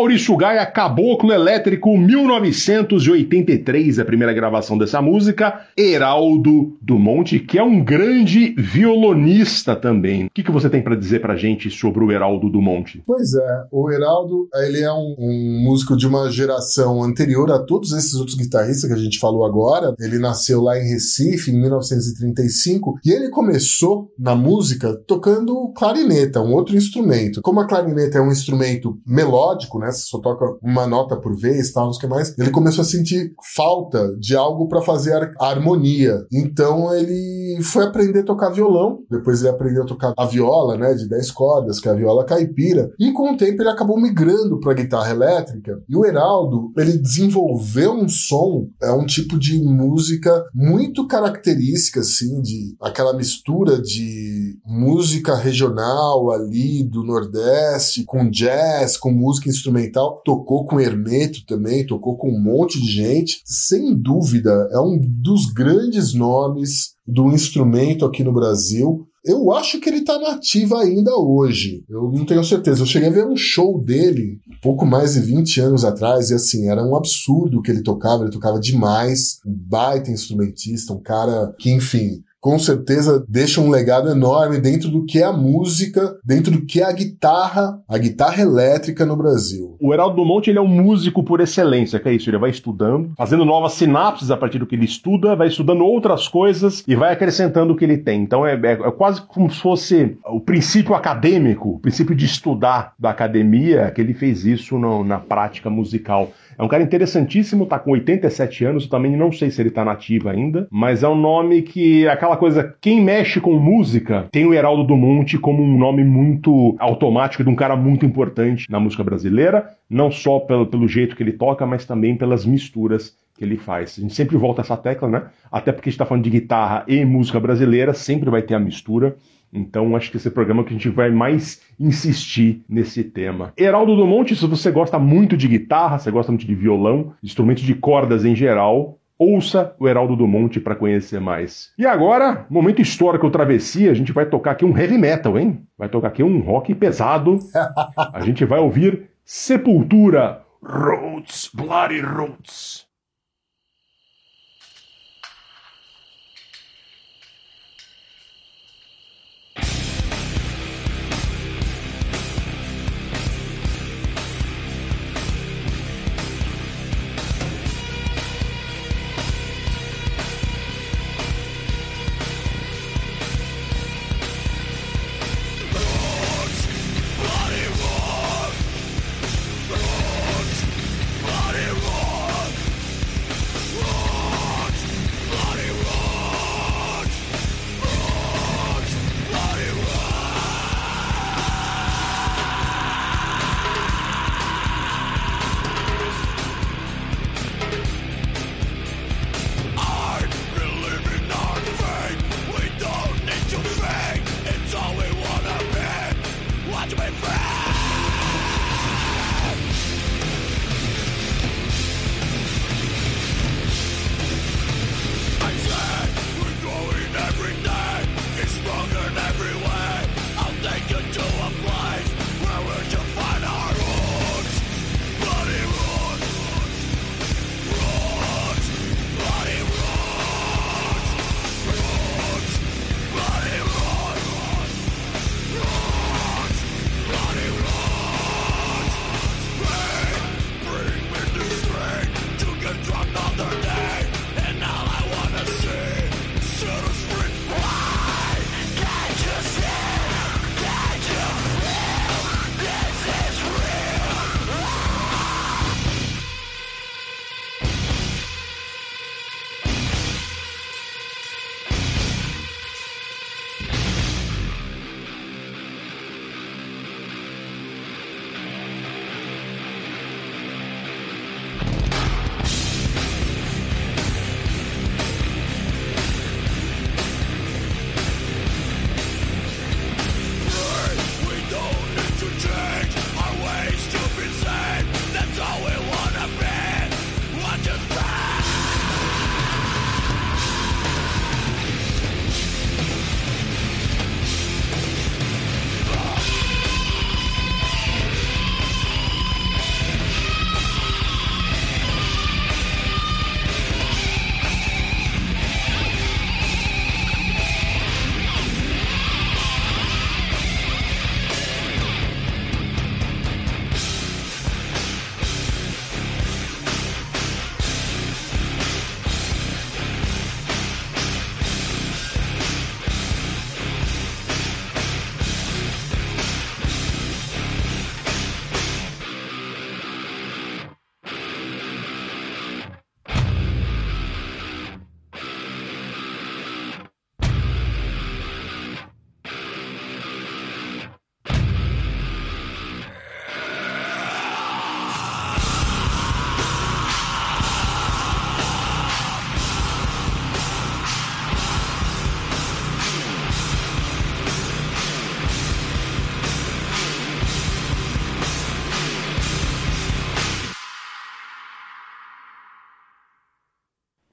Maurício Gaia, Caboclo Elétrico, 1983, a primeira gravação dessa música. Heraldo do Monte, que é um grande violonista também. O que, que você tem para dizer pra gente sobre o Heraldo do Monte? Pois é, o Heraldo, ele é um, um músico de uma geração anterior a todos esses outros guitarristas que a gente falou agora. Ele nasceu lá em Recife, em 1935, e ele começou na música tocando clarineta, um outro instrumento. Como a clarineta é um instrumento melódico, né? Você só toca uma nota por vez, tal, não sei o que mais. Ele começou a sentir falta de algo para fazer a harmonia. Então ele foi aprender a tocar violão, depois ele aprendeu a tocar a viola, né, de 10 cordas, que é a viola caipira, e com o tempo ele acabou migrando para guitarra elétrica. E o Heraldo, ele desenvolveu um som, é um tipo de música muito característica assim de aquela mistura de música regional ali do Nordeste com jazz, com música instrumental, tocou com Hermeto também, tocou com um monte de gente. Sem dúvida, é um dos grandes nomes do instrumento aqui no Brasil. Eu acho que ele tá nativa ainda hoje. Eu não tenho certeza. Eu cheguei a ver um show dele pouco mais de 20 anos atrás e assim, era um absurdo o que ele tocava. Ele tocava demais. Um baita instrumentista, um cara que, enfim, com certeza deixa um legado enorme dentro do que é a música, dentro do que é a guitarra, a guitarra elétrica no Brasil. O Heraldo do Monte ele é um músico por excelência, que é isso, ele vai estudando, fazendo novas sinapses a partir do que ele estuda, vai estudando outras coisas e vai acrescentando o que ele tem. Então é, é- é quase como se fosse o princípio acadêmico, o princípio de estudar da academia, que ele fez isso no- na prática musical. É um cara interessantíssimo, tá com 87 anos, eu também não sei se ele tá nativo ainda, mas é um nome que, aquela coisa, quem mexe com música tem o Heraldo do Monte como um nome muito automático de um cara muito importante na música brasileira, não só pelo, pelo jeito que ele toca, mas também pelas misturas que ele faz. A gente sempre volta a essa tecla, né? Até porque a gente tá falando de guitarra e música brasileira, sempre vai ter a mistura. Então acho que esse programa que a gente vai mais insistir nesse tema. Heraldo do Monte, se você gosta muito de guitarra, você gosta muito de violão, instrumentos de cordas em geral, ouça o Heraldo do Monte para conhecer mais. E agora, momento histórico travessia, a gente vai tocar aqui um heavy metal, hein? Vai tocar aqui um rock pesado. A gente vai ouvir Sepultura, Roots, Bloody Roots.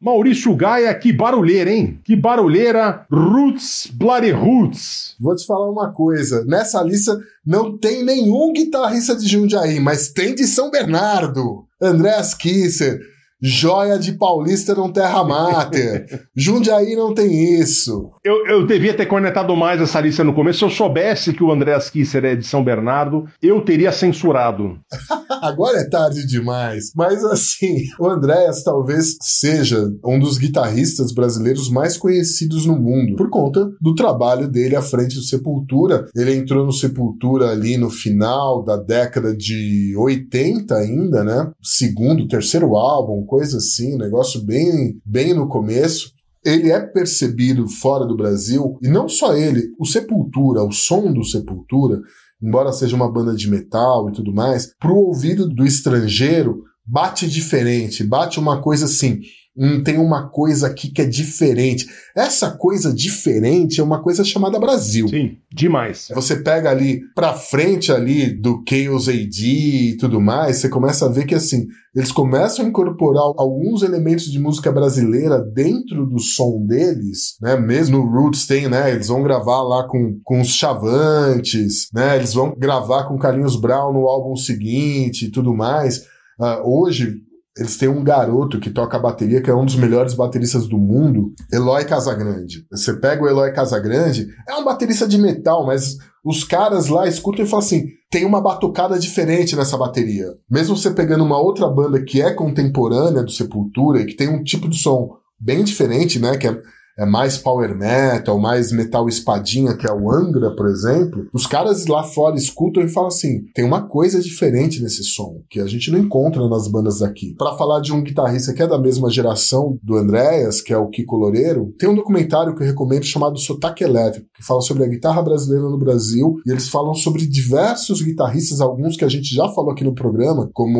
Maurício Gaia, que barulheira, hein? Que barulheira, Roots, Bloody Roots. Vou te falar uma coisa. Nessa lista não tem nenhum guitarrista de Jundiaí, mas tem de São Bernardo. Andréas Kisser, joia de Paulista não terra mater. Jundiaí não tem isso. Eu, eu devia ter cornetado mais essa lista no começo. Se eu soubesse que o Andréas Kisser é de São Bernardo, eu teria censurado. Agora é tarde demais. Mas assim, o Andréas talvez seja um dos guitarristas brasileiros mais conhecidos no mundo, por conta do trabalho dele à frente do Sepultura. Ele entrou no Sepultura ali no final da década de 80 ainda, né? Segundo, terceiro álbum, coisa assim, um negócio bem, bem no começo. Ele é percebido fora do Brasil, e não só ele, o Sepultura, o som do Sepultura, embora seja uma banda de metal e tudo mais, pro ouvido do estrangeiro bate diferente, bate uma coisa assim, hum, tem uma coisa aqui que é diferente. Essa coisa diferente é uma coisa chamada Brasil. Sim, demais. Você pega ali pra frente ali do Chaos AD e tudo mais, você começa a ver que assim, eles começam a incorporar alguns elementos de música brasileira dentro do som deles, né? Mesmo no Roots tem, né? Eles vão gravar lá com, com os Chavantes, né? Eles vão gravar com Carlinhos Brown no álbum seguinte e tudo mais. Ah, hoje, eles têm um garoto que toca bateria, que é um dos melhores bateristas do mundo, Eloy Casagrande. Você pega o Eloy Casagrande, é um baterista de metal, mas os caras lá escutam e falam assim: tem uma batucada diferente nessa bateria. Mesmo você pegando uma outra banda que é contemporânea do Sepultura e que tem um tipo de som bem diferente, né? Que é, é mais power metal, mais metal espadinha, que é o Angra, por exemplo, os caras lá fora escutam e falam assim: tem uma coisa diferente nesse som, que a gente não encontra nas bandas daqui. Para falar de um guitarrista que é da mesma geração do Andréas, que é o Kiko Loureiro, tem um documentário que eu recomendo chamado Sotaque Elétrico, que fala sobre a guitarra brasileira no Brasil, e eles falam sobre diversos guitarristas, alguns que a gente já falou aqui no programa, como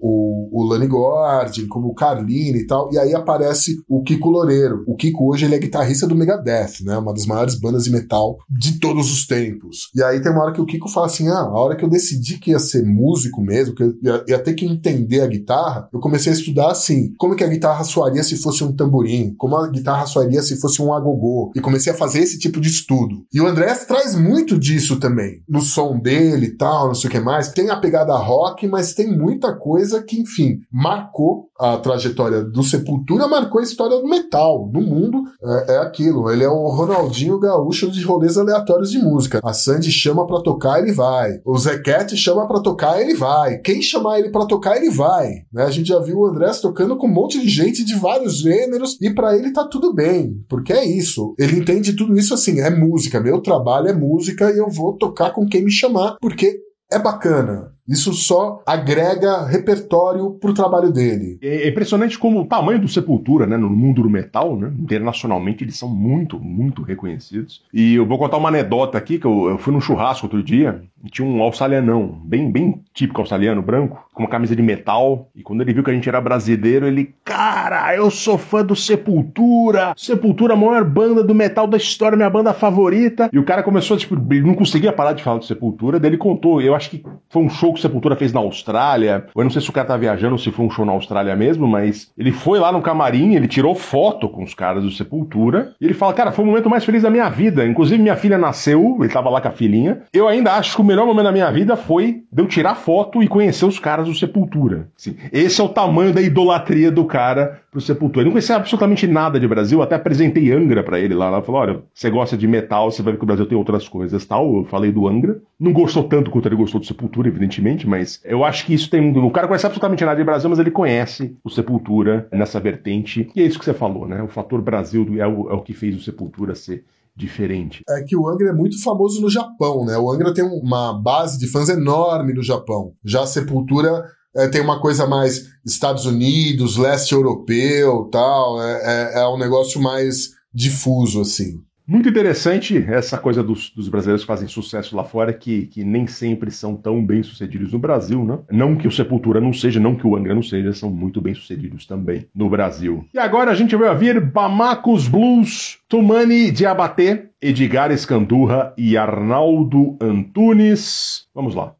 o, o Lani Gordon, como o Carlini e tal, e aí aparece o Kiko Loureiro. O Kiko hoje ele é guitarrista do Megadeth, né? Uma das maiores bandas de metal de todos os tempos. E aí tem uma hora que o Kiko fala assim: ah, a hora que eu decidi que ia ser músico mesmo, que eu ia, ia ter que entender a guitarra, eu comecei a estudar assim, como que a guitarra soaria se fosse um tamborim, como a guitarra soaria se fosse um agogô. E comecei a fazer esse tipo de estudo. E o Andrés traz muito disso também, no som dele e tal, não sei o que mais. Tem a pegada rock, mas tem muita coisa que, enfim, marcou a trajetória do Sepultura, marcou a história do metal, do mundo. É, é aquilo, ele é o Ronaldinho Gaúcho de rolês aleatórios de música. A Sandy chama pra tocar, ele vai. O Zequete chama pra tocar, ele vai. Quem chamar ele pra tocar, ele vai. Né? A gente já viu o Andrés tocando com um monte de gente de vários gêneros e pra ele tá tudo bem, porque é isso. Ele entende tudo isso assim, é música. Meu trabalho é música e eu vou tocar com quem me chamar, porque é bacana. Isso só agrega repertório pro trabalho dele. É impressionante como o tamanho do Sepultura, né, no mundo do metal, né, internacionalmente eles são muito, muito reconhecidos. E eu vou contar uma anedota aqui, que eu, eu fui num churrasco outro dia, e tinha um australianão, bem, bem típico australiano, branco, com uma camisa de metal, e quando ele viu que a gente era brasileiro, ele, cara, eu sou fã do Sepultura, Sepultura, a maior banda do metal da história, minha banda favorita. E o cara começou, tipo, ele não conseguia parar de falar do Sepultura, daí ele contou, eu acho que foi um show que o Sepultura fez na Austrália, eu não sei se o cara tá viajando ou se foi um show na Austrália mesmo, mas ele foi lá no camarim, ele tirou foto com os caras do Sepultura, e ele fala, cara, foi o momento mais feliz da minha vida, inclusive minha filha nasceu, ele tava lá com a filhinha, eu ainda acho que o melhor momento da minha vida foi de eu tirar foto e conhecer os caras do Sepultura. Assim, esse é o tamanho da idolatria do cara pro Sepultura. Ele não conhecia absolutamente nada de Brasil, até apresentei Angra pra ele lá. Ela falou: olha, você gosta de metal, você vai ver que o Brasil tem outras coisas tal. Eu falei do Angra. Não gostou tanto quanto ele gostou do Sepultura, evidentemente, mas eu acho que isso tem. O cara conhece absolutamente nada de Brasil, mas ele conhece o Sepultura nessa vertente. E é isso que você falou, né? O fator Brasil é o, é o que fez o Sepultura ser diferente. É que o Angra é muito famoso no Japão, né? O Angra tem uma base de fãs enorme no Japão. Já a Sepultura é, tem uma coisa mais Estados Unidos, leste europeu tal. É, é, é um negócio mais difuso, assim. Muito interessante essa coisa dos, dos, brasileiros que fazem sucesso lá fora, que, que nem sempre são tão bem sucedidos no Brasil, né? Não que o Sepultura não seja, não que o Angra não seja, são muito bem sucedidos também no Brasil. E agora a gente vai ouvir Bamacos Blues, Tumani de Abaté, Edgar Escandurra e Arnaldo Antunes. Vamos lá.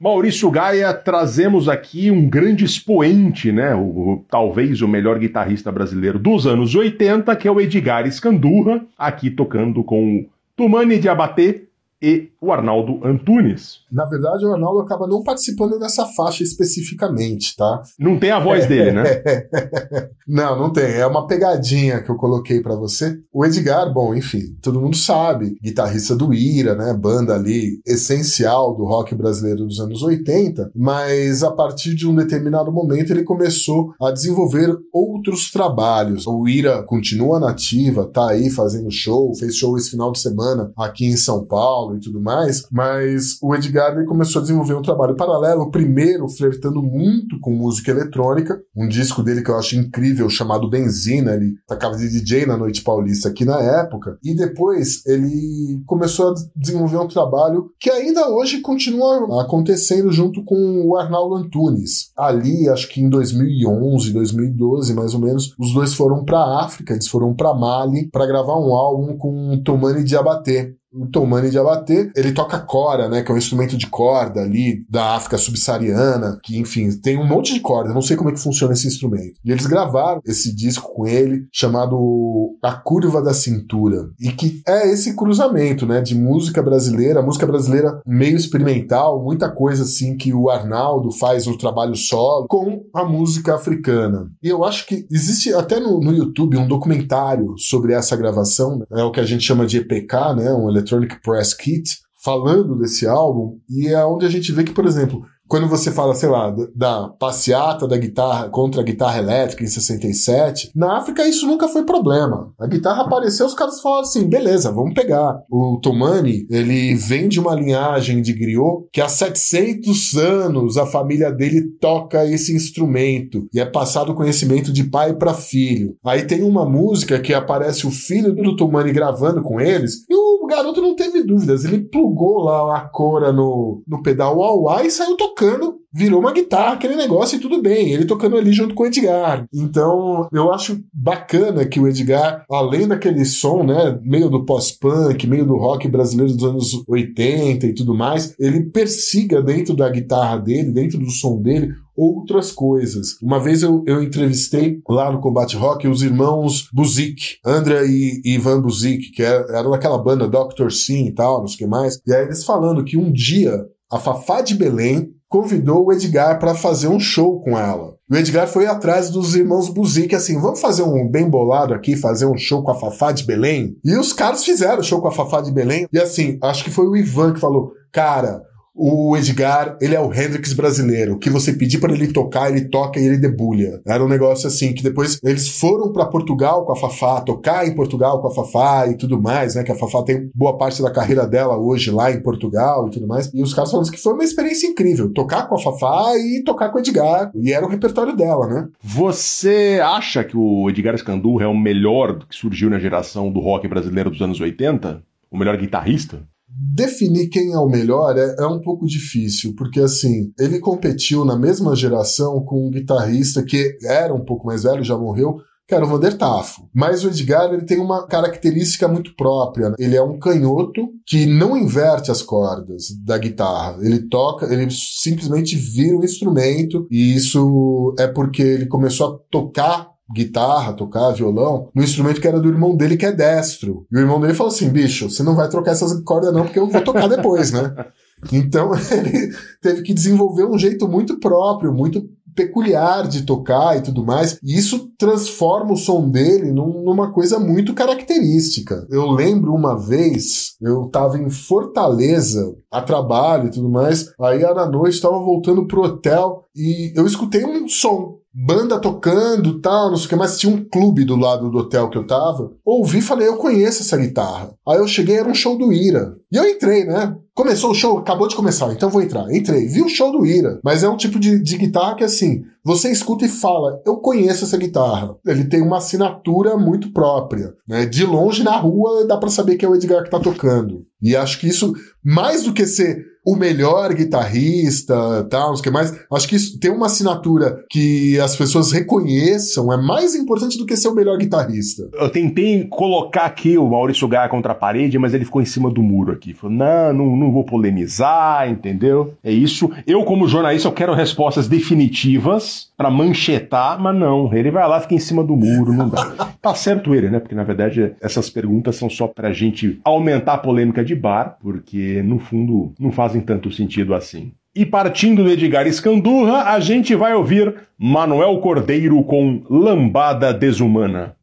Maurício Gaia, trazemos aqui um grande expoente, né? O, o- talvez o melhor guitarrista brasileiro dos anos 80, que é o Edgar Escandurra, aqui tocando com Tumani de Abatê e o Arnaldo Antunes. Na verdade, o Arnaldo acaba não participando dessa faixa especificamente, tá? Não tem a voz dele, né? não, não tem. É uma pegadinha que eu coloquei pra você. O Edgar, bom, enfim, todo mundo sabe, guitarrista do Ira, né? Banda ali essencial do rock brasileiro dos anos 80, mas a partir de um determinado momento ele começou a desenvolver outros trabalhos. O Ira continua nativa, tá aí fazendo show, fez show esse final de semana aqui em São Paulo e tudo mais, mas o Edgar ele começou a desenvolver um trabalho paralelo, primeiro flertando muito com música eletrônica, um disco dele que eu acho incrível chamado Benzina, ele tocava de DJ na Noite Paulista aqui na época, e depois ele começou a desenvolver um trabalho que ainda hoje continua acontecendo junto com o Arnaldo Antunes. Ali, acho que em 2011, 2012, mais ou menos, os dois foram para África, eles foram para Mali para gravar um álbum com Tomani Diabaté, o Tomani de Abater, ele toca cora, né, que é um instrumento de corda ali da África subsaariana, que enfim, tem um monte de corda, não sei como é que funciona esse instrumento. E eles gravaram esse disco com ele, chamado A Curva da Cintura, e que é esse cruzamento, né, de música brasileira, música brasileira meio experimental, muita coisa assim que o Arnaldo faz no trabalho solo, com a música africana. E eu acho que existe até no, no YouTube um documentário sobre essa gravação, é o que a gente chama de EPK, né, um Electronic Press Kit, falando desse álbum, e é onde a gente vê que, por exemplo, quando você fala, sei lá, da- passeata da guitarra contra a guitarra elétrica em 67, na África isso nunca foi problema. A guitarra apareceu, os caras falaram assim, beleza, vamos pegar. O Tomani, ele vem de uma linhagem de griot que há 700 anos a família dele toca esse instrumento e é passado o conhecimento de pai para filho. Aí tem uma música que aparece o filho do Tomani gravando com eles e o garoto não teve dúvidas, ele plugou lá a cora no, no pedal wah e saiu tocando virou uma guitarra, aquele negócio e tudo bem, ele tocando ali junto com o Edgar. Então, eu acho bacana que o Edgar, além daquele som, né, meio do pós-punk, meio do rock brasileiro dos anos 80 e tudo mais, ele persiga dentro da guitarra dele, dentro do som dele, outras coisas. Uma vez eu, eu entrevistei lá no Combate Rock os irmãos Buzik, André e, Ivan Buzik, que era- eram daquela banda Dr. Sim e tal, não sei o que mais. E aí eles falando que um dia a Fafá de Belém convidou o Edgar para fazer um show com ela. O Edgar foi atrás dos irmãos Buzik, assim, vamos fazer um bem bolado aqui, fazer um show com a Fafá de Belém? E os caras fizeram show com a Fafá de Belém. E assim, acho que foi o Ivan que falou, cara, o Edgar, ele é o Hendrix brasileiro. Que você pedir para ele tocar, ele toca e ele debulha. Era um negócio assim, que depois eles foram para Portugal com a Fafá, tocar em Portugal com a Fafá e tudo mais, né? Que a Fafá tem boa parte da carreira dela hoje lá em Portugal e tudo mais. E os caras falando que foi uma experiência incrível. Tocar com a Fafá e tocar com o Edgar. E era o repertório dela, né? Você acha que o Edgar Escandurra é o melhor que surgiu na geração do rock brasileiro dos anos 80? O melhor guitarrista? Definir quem é o melhor é, é um pouco difícil, porque assim, ele competiu na mesma geração com um guitarrista que era um pouco mais velho, já morreu, que era o Vander Tafo. Mas o Edgar ele tem uma característica muito própria. né? Ele é um canhoto que não inverte as cordas da guitarra. Ele toca, ele simplesmente vira um instrumento, e isso é porque ele começou a tocar guitarra, tocar violão, no instrumento que era do irmão dele, que é destro. E o irmão dele falou assim: bicho, você não vai trocar essas cordas, não, porque eu vou tocar depois, né? Então ele teve que desenvolver um jeito muito próprio, muito peculiar de tocar e tudo mais. E isso transforma o som dele num- numa coisa muito característica. Eu lembro uma vez, eu tava em Fortaleza a trabalho e tudo mais. Aí era noite, tava voltando pro hotel e eu escutei um som. Banda tocando tal, não sei o que, mas tinha um clube do lado do hotel que eu tava. Ouvi e falei, eu conheço essa guitarra. Aí eu cheguei, era um show do Ira. E eu entrei, né? Começou o show, acabou de começar, então vou entrar. Entrei, vi o show do Ira. Mas é um tipo de, de guitarra que assim, você escuta e fala, eu conheço essa guitarra. Ele tem uma assinatura muito própria. Né? De longe na rua dá pra saber que é o Edgar que tá tocando. E acho que isso, mais do que ser o melhor guitarrista, tal, não que mais. Acho que isso, ter uma assinatura que as pessoas reconheçam é mais importante do que ser o melhor guitarrista. Eu tentei colocar aqui o Maurício Gaia contra a parede, mas ele ficou em cima do muro aqui. Falou, não, não, não vou polemizar, entendeu? É isso. Eu, como jornalista, eu quero respostas definitivas pra manchetar, mas não. Ele vai lá, fica em cima do muro, não dá. tá certo ele, né? Porque, na verdade, essas perguntas são só pra gente aumentar a polêmica de bar, porque, no fundo, não fazem tanto sentido assim. E partindo do Edgar Escandurra, a gente vai ouvir Manuel Cordeiro com Lambada Desumana.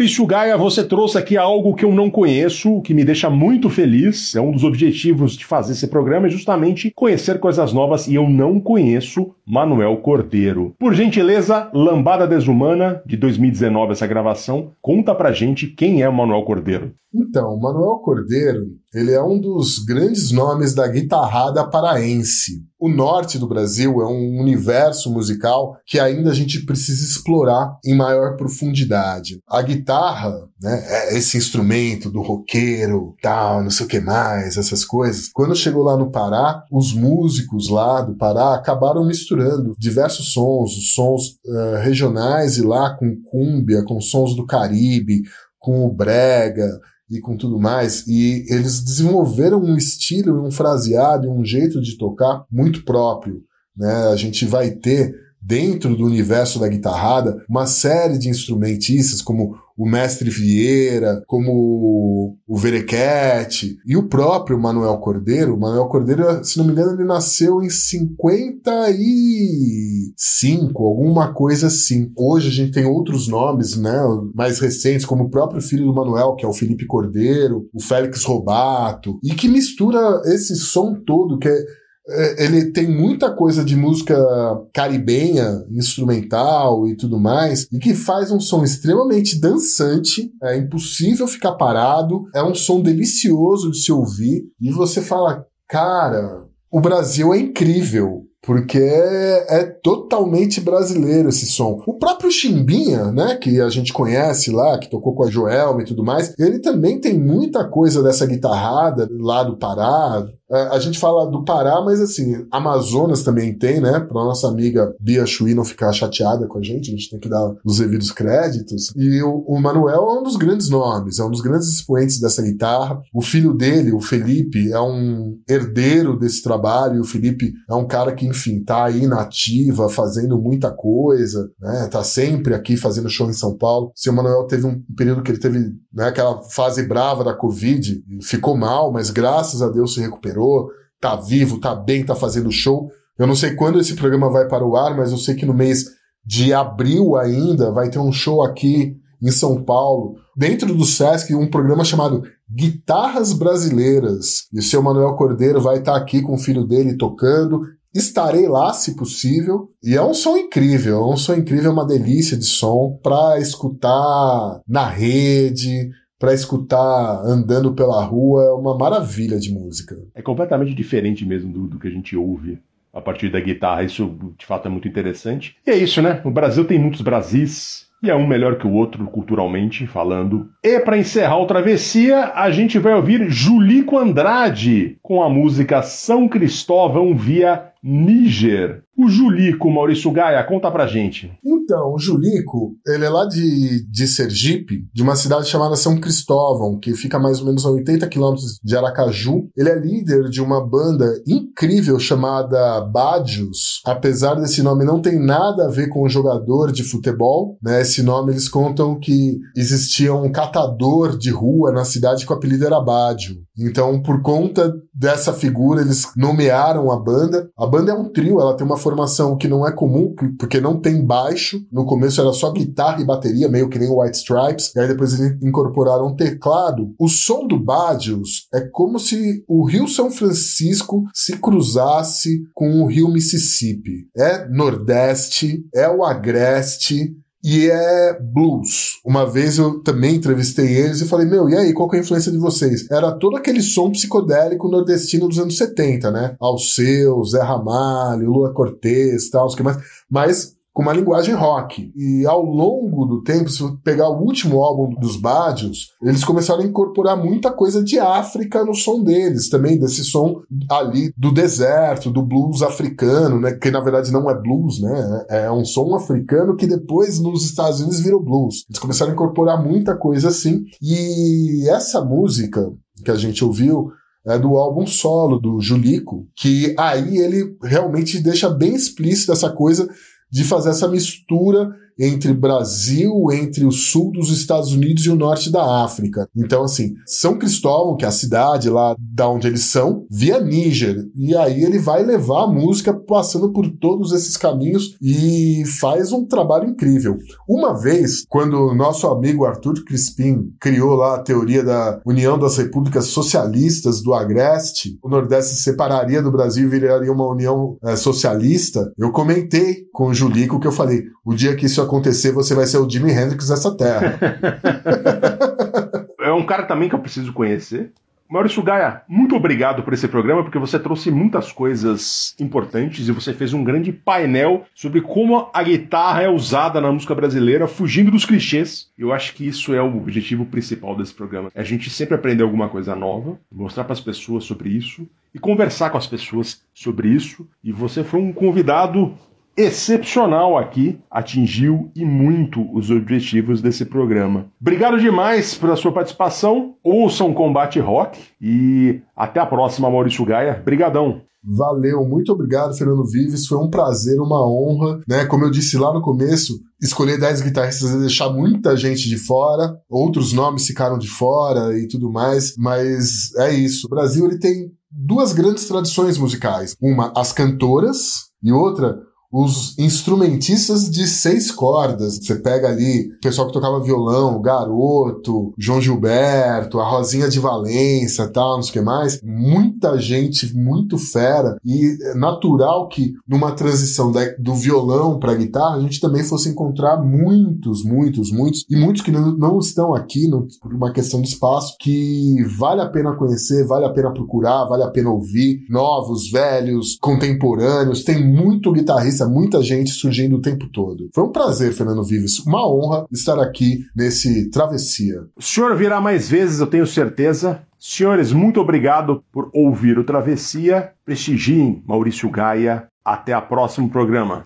Maurício Gaia, você trouxe aqui algo que eu não conheço, que me deixa muito feliz. É um dos objetivos de fazer esse programa, é justamente conhecer coisas novas e eu não conheço Manuel Cordeiro. Por gentileza, Lambada Desumana, de 2019 essa gravação, conta pra gente quem é o Manuel Cordeiro. Então, Manuel Cordeiro, ele é um dos grandes nomes da guitarrada paraense. O norte do Brasil é um universo musical que ainda a gente precisa explorar em maior profundidade. A guitarra, né, é esse instrumento do roqueiro, tal, não sei o que mais, essas coisas. Quando chegou lá no Pará, os músicos lá do Pará acabaram misturando diversos sons, os sons eh, regionais e lá com cúmbia, com sons do Caribe, com o brega, e com tudo mais, e eles desenvolveram um estilo, um fraseado, um jeito de tocar muito próprio. Né? A gente vai ter dentro do universo da guitarrada uma série de instrumentistas como o Mestre Vieira, como o Verequete e o próprio Manuel Cordeiro. O Manuel Cordeiro, se não me engano, ele nasceu em 55, alguma coisa assim. Hoje a gente tem outros nomes, né, mais recentes, como o próprio filho do Manuel, que é o Felipe Cordeiro, o Félix Robato, e que mistura esse som todo que é ele tem muita coisa de música caribenha, instrumental e tudo mais, e que faz um som extremamente dançante, é impossível ficar parado, é um som delicioso de se ouvir, e você fala, cara, o Brasil é incrível. Porque é, é totalmente brasileiro esse som. O próprio Chimbinha, né, que a gente conhece lá, que tocou com a Joelma e tudo mais, ele também tem muita coisa dessa guitarrada lá do Pará, é, a gente fala do Pará, mas assim, Amazonas também tem, né? Pra nossa amiga Bia Chui não ficar chateada com a gente, a gente tem que dar os devidos créditos. E o, o Manuel é um dos grandes nomes, é um dos grandes expoentes dessa guitarra. O filho dele, o Felipe, é um herdeiro desse trabalho. E o Felipe é um cara que, enfim, tá aí na ativa, fazendo muita coisa, né? Tá sempre aqui fazendo show em São Paulo. O seu Manuel teve um período que ele teve né, aquela fase brava da Covid, ficou mal, mas graças a Deus se recuperou tá vivo, tá bem, tá fazendo show. Eu não sei quando esse programa vai para o ar, mas eu sei que no mês de abril ainda vai ter um show aqui em São Paulo, dentro do Sesc, um programa chamado Guitarras Brasileiras. E o seu Manuel Cordeiro vai estar aqui com o filho dele tocando. Estarei lá, se possível. E é um som incrível, é um som incrível, é uma delícia de som para escutar na rede, para escutar andando pela rua, é uma maravilha de música. É completamente diferente mesmo do, do que a gente ouve a partir da guitarra. Isso de fato é muito interessante. E é isso, né? O Brasil tem muitos Brasis. E é um melhor que o outro, culturalmente falando. E para encerrar o Travessia, a gente vai ouvir Julico Andrade com a música São Cristóvão via Níger. O Julico, Maurício Gaia, conta pra gente. Então, o Julico, ele é lá de, de Sergipe, de uma cidade chamada São Cristóvão, que fica mais ou menos a 80 quilômetros de Aracaju. Ele é líder de uma banda incrível chamada Badios. Apesar desse nome não tem nada a ver com jogador de futebol, né? Esse nome eles contam que existia um catador de rua na cidade que o apelido era Badio. Então, por conta dessa figura, eles nomearam a banda. A banda é um trio, ela tem uma formação que não é comum, porque não tem baixo. No começo era só guitarra e bateria, meio que nem o White Stripes. E aí depois eles incorporaram um teclado. O som do Badios é como se o Rio São Francisco se cruzasse com o Rio Mississippi. É Nordeste, é o Agreste, e é blues. Uma vez eu também entrevistei eles e falei, meu, e aí, qual que é a influência de vocês? Era todo aquele som psicodélico nordestino dos anos 70, né? Alceu, Zé Ramalho, Lua Cortez, tal, os que mais. Mas com uma linguagem rock. E ao longo do tempo, se você pegar o último álbum dos Badios, eles começaram a incorporar muita coisa de África no som deles, também desse som ali do deserto, do blues africano, né, que na verdade não é blues, né, é um som africano que depois nos Estados Unidos virou blues. Eles começaram a incorporar muita coisa assim, e essa música que a gente ouviu é do álbum solo do Julico, que aí ele realmente deixa bem explícita essa coisa de fazer essa mistura entre Brasil, entre o sul dos Estados Unidos e o norte da África. Então, assim, São Cristóvão, que é a cidade lá da onde eles são, via Níger. E aí ele vai levar a música passando por todos esses caminhos e faz um trabalho incrível. Uma vez, quando o nosso amigo Arthur Crispim criou lá a teoria da União das Repúblicas Socialistas do Agreste, o Nordeste se separaria do Brasil e viraria uma união eh, socialista, eu comentei com o Julico que eu falei: o dia que isso acontecer, você vai ser o Jimi Hendrix dessa terra. É um cara também que eu preciso conhecer. Maurício Gaia, muito obrigado por esse programa, porque você trouxe muitas coisas importantes e você fez um grande painel sobre como a guitarra é usada na música brasileira, fugindo dos clichês. Eu acho que isso é o objetivo principal desse programa. É a gente sempre aprender alguma coisa nova, mostrar para as pessoas sobre isso e conversar com as pessoas sobre isso. E você foi um convidado excepcional aqui, atingiu e muito os objetivos desse programa. Obrigado demais pela sua participação. Ouçam Combate Rock e até a próxima, Maurício Gaia. Brigadão. Valeu, muito obrigado, Fernando Vives. Foi um prazer, uma honra, né? Como eu disse lá no começo, escolher 10 guitarristas e deixar muita gente de fora, outros nomes ficaram de fora e tudo mais, mas é isso. O Brasil ele tem duas grandes tradições musicais. Uma, as cantoras, e outra, os instrumentistas de seis cordas. Você pega ali o pessoal que tocava violão, o Garoto, João Gilberto, a Rosinha de Valença, tal, não sei o que mais. Muita gente muito fera e é natural que numa transição da- do violão para guitarra a gente também fosse encontrar muitos, muitos, muitos e muitos que não, não estão aqui por uma questão de espaço que vale a pena conhecer, vale a pena procurar, vale a pena ouvir. Novos, velhos, contemporâneos. Tem muito guitarrista, muita gente surgindo o tempo todo. Foi um prazer, Fernando Vives. Uma honra estar aqui nesse Travessia. O senhor virá mais vezes, eu tenho certeza. Senhores, muito obrigado por ouvir o Travessia. Prestigiem Maurício Gaia. Até a próximo programa.